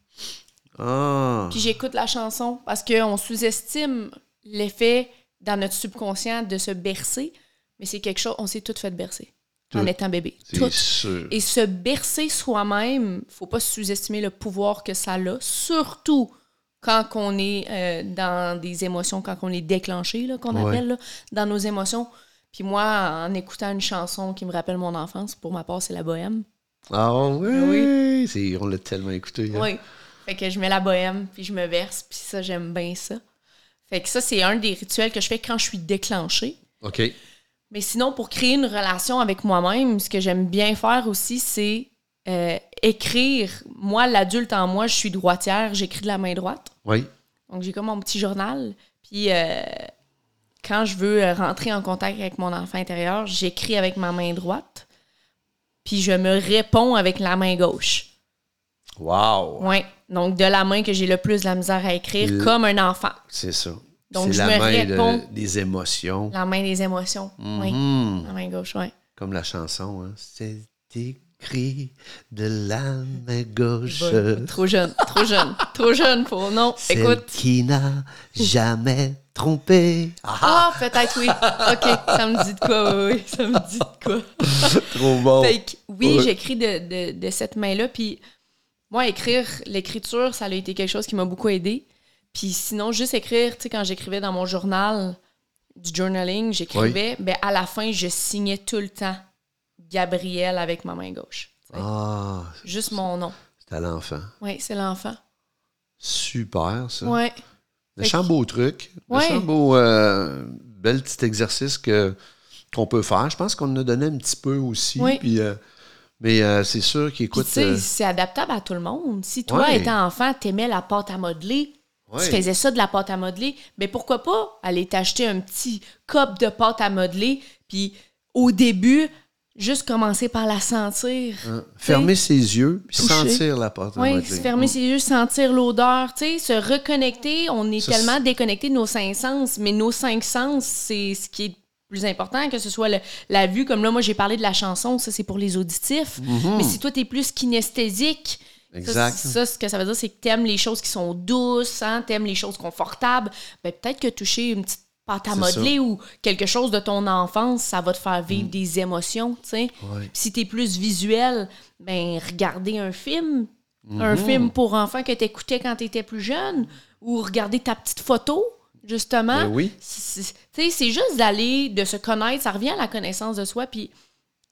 Speaker 3: Ah,
Speaker 2: Puis j'écoute la chanson parce qu'on sous-estime l'effet dans notre subconscient de se bercer, mais c'est quelque chose, on s'est toutes fait bercer en
Speaker 3: Tout.
Speaker 2: étant bébé. Toutes.
Speaker 3: sûr.
Speaker 2: Et se bercer soi-même, faut pas sous-estimer le pouvoir que ça a, surtout quand on est euh, dans des émotions, quand on est déclenché, là, qu'on
Speaker 3: Ouais.
Speaker 2: appelle, là, dans nos émotions. Puis moi, en écoutant une chanson qui me rappelle mon enfance, pour ma part, c'est la bohème.
Speaker 3: Ah oui, C'est- on l'a tellement écouté. hein.
Speaker 2: Oui. Fait que je mets la bohème, puis je me verse, puis ça, j'aime bien ça. Fait que ça, c'est un des rituels que je fais quand je suis déclenchée.
Speaker 3: OK.
Speaker 2: Mais sinon, pour créer une relation avec moi-même, ce que j'aime bien faire aussi, c'est euh, écrire. Moi, l'adulte en moi, je suis droitière, j'écris de la main droite.
Speaker 3: Oui.
Speaker 2: Donc, j'ai comme mon petit journal. Puis, euh, quand je veux euh, rentrer en contact avec mon enfant intérieur, j'écris avec ma main droite. Puis, je me réponds avec la main gauche.
Speaker 3: Wow.
Speaker 2: Oui. Donc, de la main que j'ai le plus de la misère à écrire,
Speaker 3: Le-
Speaker 2: comme un enfant.
Speaker 3: C'est ça.
Speaker 2: Donc, je
Speaker 3: la
Speaker 2: me
Speaker 3: main de-
Speaker 2: réponds.
Speaker 3: des émotions.
Speaker 2: La main des émotions. Oui.
Speaker 3: Mhm.
Speaker 2: La main gauche, oui.
Speaker 3: Comme la chanson. Hein. C'est écrit de la main gauche.
Speaker 2: Trop jeune, trop jeune, trop jeune pour. Non, [laughs]
Speaker 3: Celle
Speaker 2: écoute.
Speaker 3: qui n'a jamais trompé. Ah,
Speaker 2: peut-être oui. OK, ça me dit de quoi, oui, oui, ça me dit de quoi. [laughs]
Speaker 3: trop bon.
Speaker 2: Fait que, oui,
Speaker 3: Ouais.
Speaker 2: j'écris de, de, de cette main-là. Puis moi, écrire, l'écriture, ça a été quelque chose qui m'a beaucoup aidé. Puis sinon, juste écrire, tu sais, quand j'écrivais dans mon journal du journaling, j'écrivais, ben à la fin, je signais tout le temps Gabriel avec ma main gauche.
Speaker 3: Ah,
Speaker 2: Juste mon nom.
Speaker 3: c'est à l'enfant.
Speaker 2: Oui, c'est l'enfant.
Speaker 3: Super, ça.
Speaker 2: Oui.
Speaker 3: Méchant beau truc.
Speaker 2: Ouais.
Speaker 3: Méchant beau, euh, bel petit exercice que, qu'on peut faire. Je pense qu'on en a donné un petit peu aussi.
Speaker 2: Oui.
Speaker 3: Puis, euh, mais euh, c'est sûr
Speaker 2: Puis
Speaker 3: qu'écoute.
Speaker 2: tu sais,
Speaker 3: euh,
Speaker 2: c'est adaptable à tout le monde. Si toi,
Speaker 3: Ouais.
Speaker 2: étant enfant, t'aimais la pâte à modeler,
Speaker 3: ouais.
Speaker 2: tu faisais ça de la pâte à modeler, mais pourquoi pas aller t'acheter un petit cop de pâte à modeler, puis au début, juste commencer par la sentir.
Speaker 3: Hein, Fermer ses yeux, puis sentir la à
Speaker 2: Oui, fermer ses yeux, sentir l'odeur, tu sais, se reconnecter. On est
Speaker 3: Ça,
Speaker 2: tellement déconnecté de nos cinq sens, mais nos cinq sens, c'est ce qui est plus important, que ce soit le- la vue, comme là, moi, j'ai parlé de la chanson, ça, c'est pour les auditifs. Mais si toi, t'es plus kinesthésique, ça.
Speaker 3: Exact.
Speaker 2: Ça, ce que ça veut dire, c'est que t'aimes les choses qui sont douces, hein, t'aimes les choses confortables. Ben, peut-être que toucher une petite pâte à modeler ou quelque chose de ton enfance, ça va te faire vivre des émotions, tu sais.
Speaker 3: Mm. Ouais.
Speaker 2: Si t'es plus visuel, ben regarder un film,
Speaker 3: Mm-hmm.
Speaker 2: un film pour enfants que t'écoutais quand t'étais plus jeune, ou regarder ta petite photo, justement.
Speaker 3: Ben oui.
Speaker 2: Tu sais, c'est juste d'aller, de se connaître, ça revient à la connaissance de soi, puis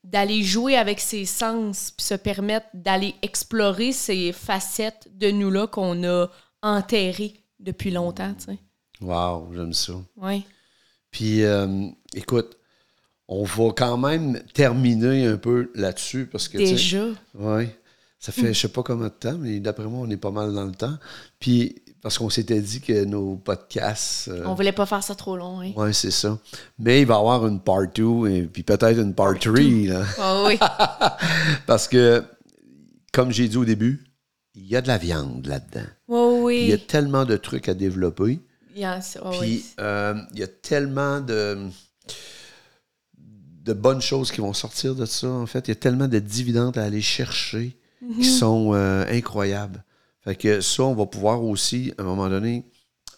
Speaker 2: d'aller jouer avec ses sens, puis se permettre d'aller explorer ces facettes de nous-là qu'on a enterrées depuis longtemps, tu sais.
Speaker 3: Wow, j'aime ça.
Speaker 2: Ouais.
Speaker 3: Puis, euh, écoute, on va quand même terminer un peu là-dessus parce que.
Speaker 2: Déjà?
Speaker 3: Oui. Ça fait je sais pas combien de temps, mais d'après moi, on est pas mal dans le temps. Puis, parce qu'on s'était dit que nos podcasts. euh,
Speaker 2: On voulait pas faire ça trop long, hein.
Speaker 3: ouais, c'est ça. Mais il va y avoir une part 2 et puis peut-être une part 3. Là, [laughs]
Speaker 2: Ah oui. [laughs]
Speaker 3: parce que, comme j'ai dit au début, il y a de la viande là-dedans.
Speaker 2: Oui,
Speaker 3: Puis Il y a
Speaker 2: oui.
Speaker 3: tellement de trucs à développer.
Speaker 2: Il y a ça, ouais,
Speaker 3: Puis
Speaker 2: oui.
Speaker 3: euh, il y a tellement de, de bonnes choses qui vont sortir de ça, en fait. Il y a tellement de dividendes à aller chercher qui sont euh, incroyables. Fait que ça, on va pouvoir aussi, à un moment donné,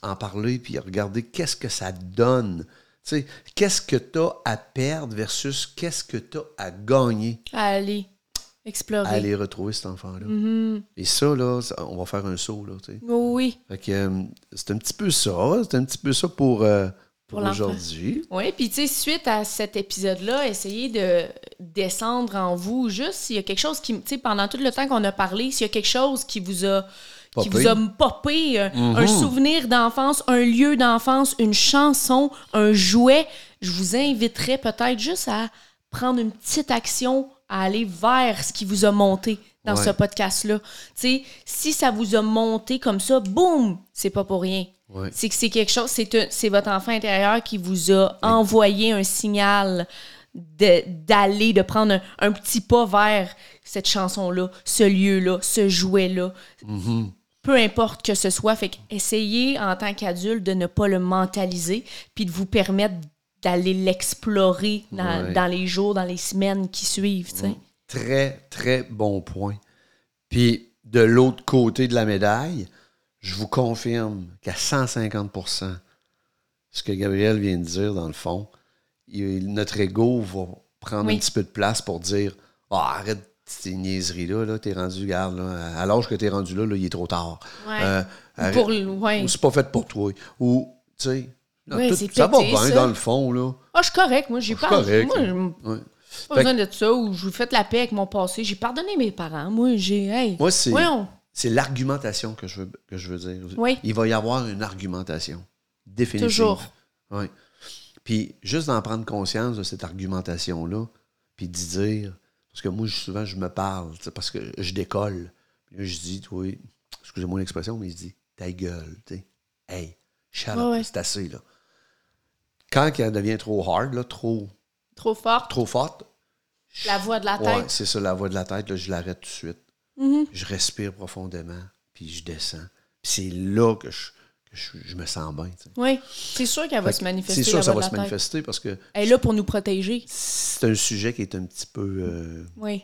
Speaker 3: en parler puis regarder qu'est-ce que ça donne. Tu sais, qu'est-ce que tu as à perdre versus qu'est-ce que tu as à gagner?
Speaker 2: Allez. Explorer.
Speaker 3: aller retrouver cet enfant-là.
Speaker 2: Mhm.
Speaker 3: Et ça, là, on va faire un saut, là, tu sais.
Speaker 2: Oh oui.
Speaker 3: Fait que euh, c'est un petit peu ça. C'est un petit peu ça pour, euh, pour, aujourd'hui.
Speaker 2: Oui, puis tu sais, suite à cet épisode-là, essayez de descendre en vous juste s'il y a quelque chose qui, tu sais, pendant tout le temps qu'on a parlé, s'il y a quelque chose qui vous a qui
Speaker 3: Popé.
Speaker 2: vous a popé, un, un souvenir d'enfance, un lieu d'enfance, une chanson, un jouet, je vous inviterais peut-être juste à prendre une petite action, à aller vers ce qui vous a monté dans
Speaker 3: Ouais.
Speaker 2: ce podcast-là. Si ça vous a monté comme ça, boum, c'est pas pour rien.
Speaker 3: Ouais.
Speaker 2: C'est que c'est quelque chose, c'est votre enfant intérieur qui vous a envoyé un signal d'aller, de, prendre un, un petit pas vers cette chanson-là, ce lieu-là, ce jouet-là. Peu importe que ce soit, fait essayez en tant qu'adulte de ne pas le mentaliser, puis de vous permettre d'aller l'explorer dans,
Speaker 3: Ouais.
Speaker 2: dans les jours, dans les semaines qui suivent. tu sais.
Speaker 3: Très, très bon point. Puis, de l'autre côté de la médaille, je vous confirme qu'à 150% ce que Gabriel vient de dire, dans le fond, il- notre ego va prendre
Speaker 2: Oui.
Speaker 3: un petit peu de place pour dire Ah, arrête ces niaiseries-là, là, t'es rendu, garde, là, à l'âge que t'es rendu là, là, il est trop tard.
Speaker 2: Ouais.
Speaker 3: Euh,
Speaker 2: Ou
Speaker 3: arrête-
Speaker 2: pour le- ouais.
Speaker 3: ou c'est pas fait pour toi. Ou, tu sais,
Speaker 2: Ouais,
Speaker 3: tout-
Speaker 2: c'est
Speaker 3: ça va
Speaker 2: pété,
Speaker 3: bien
Speaker 2: ça.
Speaker 3: dans le fond, là.
Speaker 2: Ah, je suis correct, moi, j'ai pas.
Speaker 3: correct,
Speaker 2: Moi,
Speaker 3: Ouais.
Speaker 2: Pas besoin de ça, ou je vous fais la paix avec mon passé. J'ai pardonné mes parents. Moi, j'ai. Hey,
Speaker 3: Moi, c'est. l'argumentation que je veux, que je veux dire.
Speaker 2: Oui.
Speaker 3: Il va y avoir une argumentation. Définitive.
Speaker 2: Toujours.
Speaker 3: Oui. Puis juste d'en prendre conscience de cette argumentation-là, puis d'y dire, parce que moi, souvent, je me parle, parce que je décolle. Puis là, je dis, oui, excusez-moi l'expression, mais je dis, ta gueule, tu sais. Hey,
Speaker 2: Ouais, ouais.
Speaker 3: c'est assez, là. Quand elle devient trop hard, là, trop,
Speaker 2: Trop forte?
Speaker 3: trop forte,
Speaker 2: La voix de la
Speaker 3: ouais,
Speaker 2: tête?
Speaker 3: c'est ça, la voix de la tête, là, je l'arrête tout de suite
Speaker 2: Mhm.
Speaker 3: je respire profondément, puis je descends. C'est là que je, que je, je me sens bien.
Speaker 2: Oui, c'est sûr qu'elle va se manifester.
Speaker 3: C'est sûr que ça va se
Speaker 2: tête.
Speaker 3: manifester parce que
Speaker 2: Elle est là pour nous protéger.
Speaker 3: c'est un sujet qui est un petit peu. euh,
Speaker 2: Oui,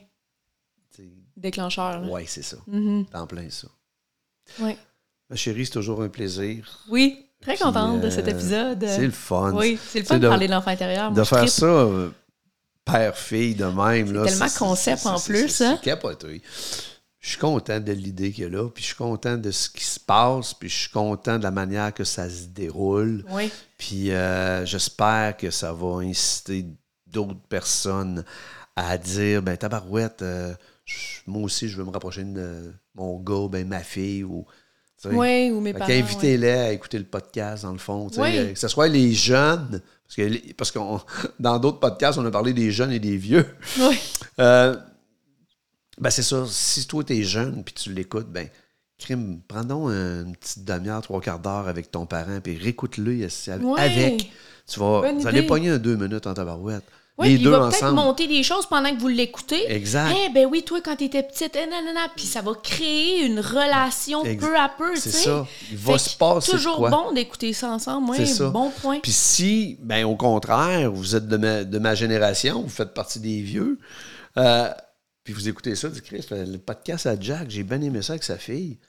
Speaker 2: déclencheur.
Speaker 3: ouais, c'est ça.
Speaker 2: Mhm.
Speaker 3: En plein ça.
Speaker 2: Ouais.
Speaker 3: Ma chérie, c'est toujours un plaisir.
Speaker 2: Oui, très
Speaker 3: Puis,
Speaker 2: contente de
Speaker 3: euh,
Speaker 2: cet épisode.
Speaker 3: C'est le fun.
Speaker 2: Oui, c'est le fun de,
Speaker 3: de-
Speaker 2: parler de l'enfant intérieur. Moi,
Speaker 3: De faire
Speaker 2: tripe.
Speaker 3: ça, euh, père-fille de même. là,
Speaker 2: tellement
Speaker 3: c'est-
Speaker 2: concept
Speaker 3: c'est-
Speaker 2: en
Speaker 3: c'est-
Speaker 2: plus,
Speaker 3: c'est-
Speaker 2: hein?
Speaker 3: C'est capoté. Je suis content de l'idée qu'il y a là, puis je suis content de ce qui se passe, puis je suis content de la manière que ça se déroule.
Speaker 2: Oui,
Speaker 3: Puis euh, j'espère que ça va inciter d'autres personnes à dire ben tabarouette, euh, moi aussi je veux me rapprocher de mon gars, ben ma fille ou tu
Speaker 2: oui, ou mes parents.
Speaker 3: qu'invitez-les à écouter le podcast, dans le fond. tu
Speaker 2: Oui.
Speaker 3: euh, Que ce soit les jeunes, parce que parce qu'on [laughs] dans d'autres podcasts, on a parlé des jeunes et des vieux.
Speaker 2: Oui.
Speaker 3: Euh, ben c'est ça. Si toi, t'es jeune puis tu l'écoutes, ben, crime, prends une petite demi-heure, trois quarts d'heure avec ton parent, puis réécoute-le avec. Tu vas,
Speaker 2: Bonne
Speaker 3: vous allez pogner un deux minutes en tabarouette.
Speaker 2: Oui,
Speaker 3: les
Speaker 2: puis
Speaker 3: deux
Speaker 2: il va peut-être monter des choses pendant que vous l'écoutez.
Speaker 3: Exact.
Speaker 2: Eh ben oui, toi, quand t'étais petite, eh, nanana, puis ça va créer une relation peu à peu, tu
Speaker 3: C'est ça. Il va
Speaker 2: Fait
Speaker 3: se passer de
Speaker 2: toujours
Speaker 3: quoi?
Speaker 2: bon d'écouter ça ensemble.
Speaker 3: C'est
Speaker 2: Oui,
Speaker 3: ça.
Speaker 2: bon point.
Speaker 3: Puis si, ben au contraire, vous êtes de ma, de ma génération, vous faites partie des vieux, euh, puis vous écoutez ça, du Christ, le podcast à Jack, j'ai bien aimé ça avec sa fille.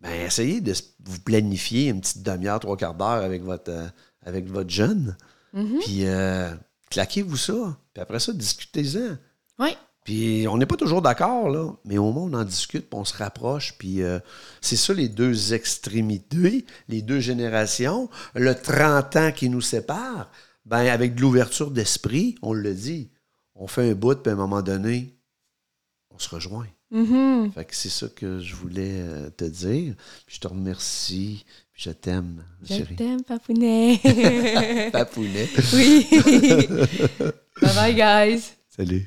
Speaker 3: Ben essayez de vous planifier une petite demi-heure, trois quarts d'heure avec votre, euh, avec votre jeune.
Speaker 2: Mhm.
Speaker 3: Puis euh, claquez-vous ça. Puis après ça, discutez-en.
Speaker 2: Oui.
Speaker 3: Puis on n'est pas toujours d'accord, là, mais au moins on en discute, puis on se rapproche. Puis euh, c'est ça les deux extrémités, les deux générations, le 30 ans qui nous sépare. Ben avec de l'ouverture d'esprit, on le dit, on fait un bout, puis à un moment donné, on se rejoint.
Speaker 2: Mhm.
Speaker 3: Fait que c'est ça que je voulais euh, te dire. Puis je te remercie, je t'aime,
Speaker 2: Je
Speaker 3: chérie.
Speaker 2: t'aime, papounet. [laughs]
Speaker 3: Papounet.
Speaker 2: oui. [laughs] bye bye, guys.
Speaker 3: Salut.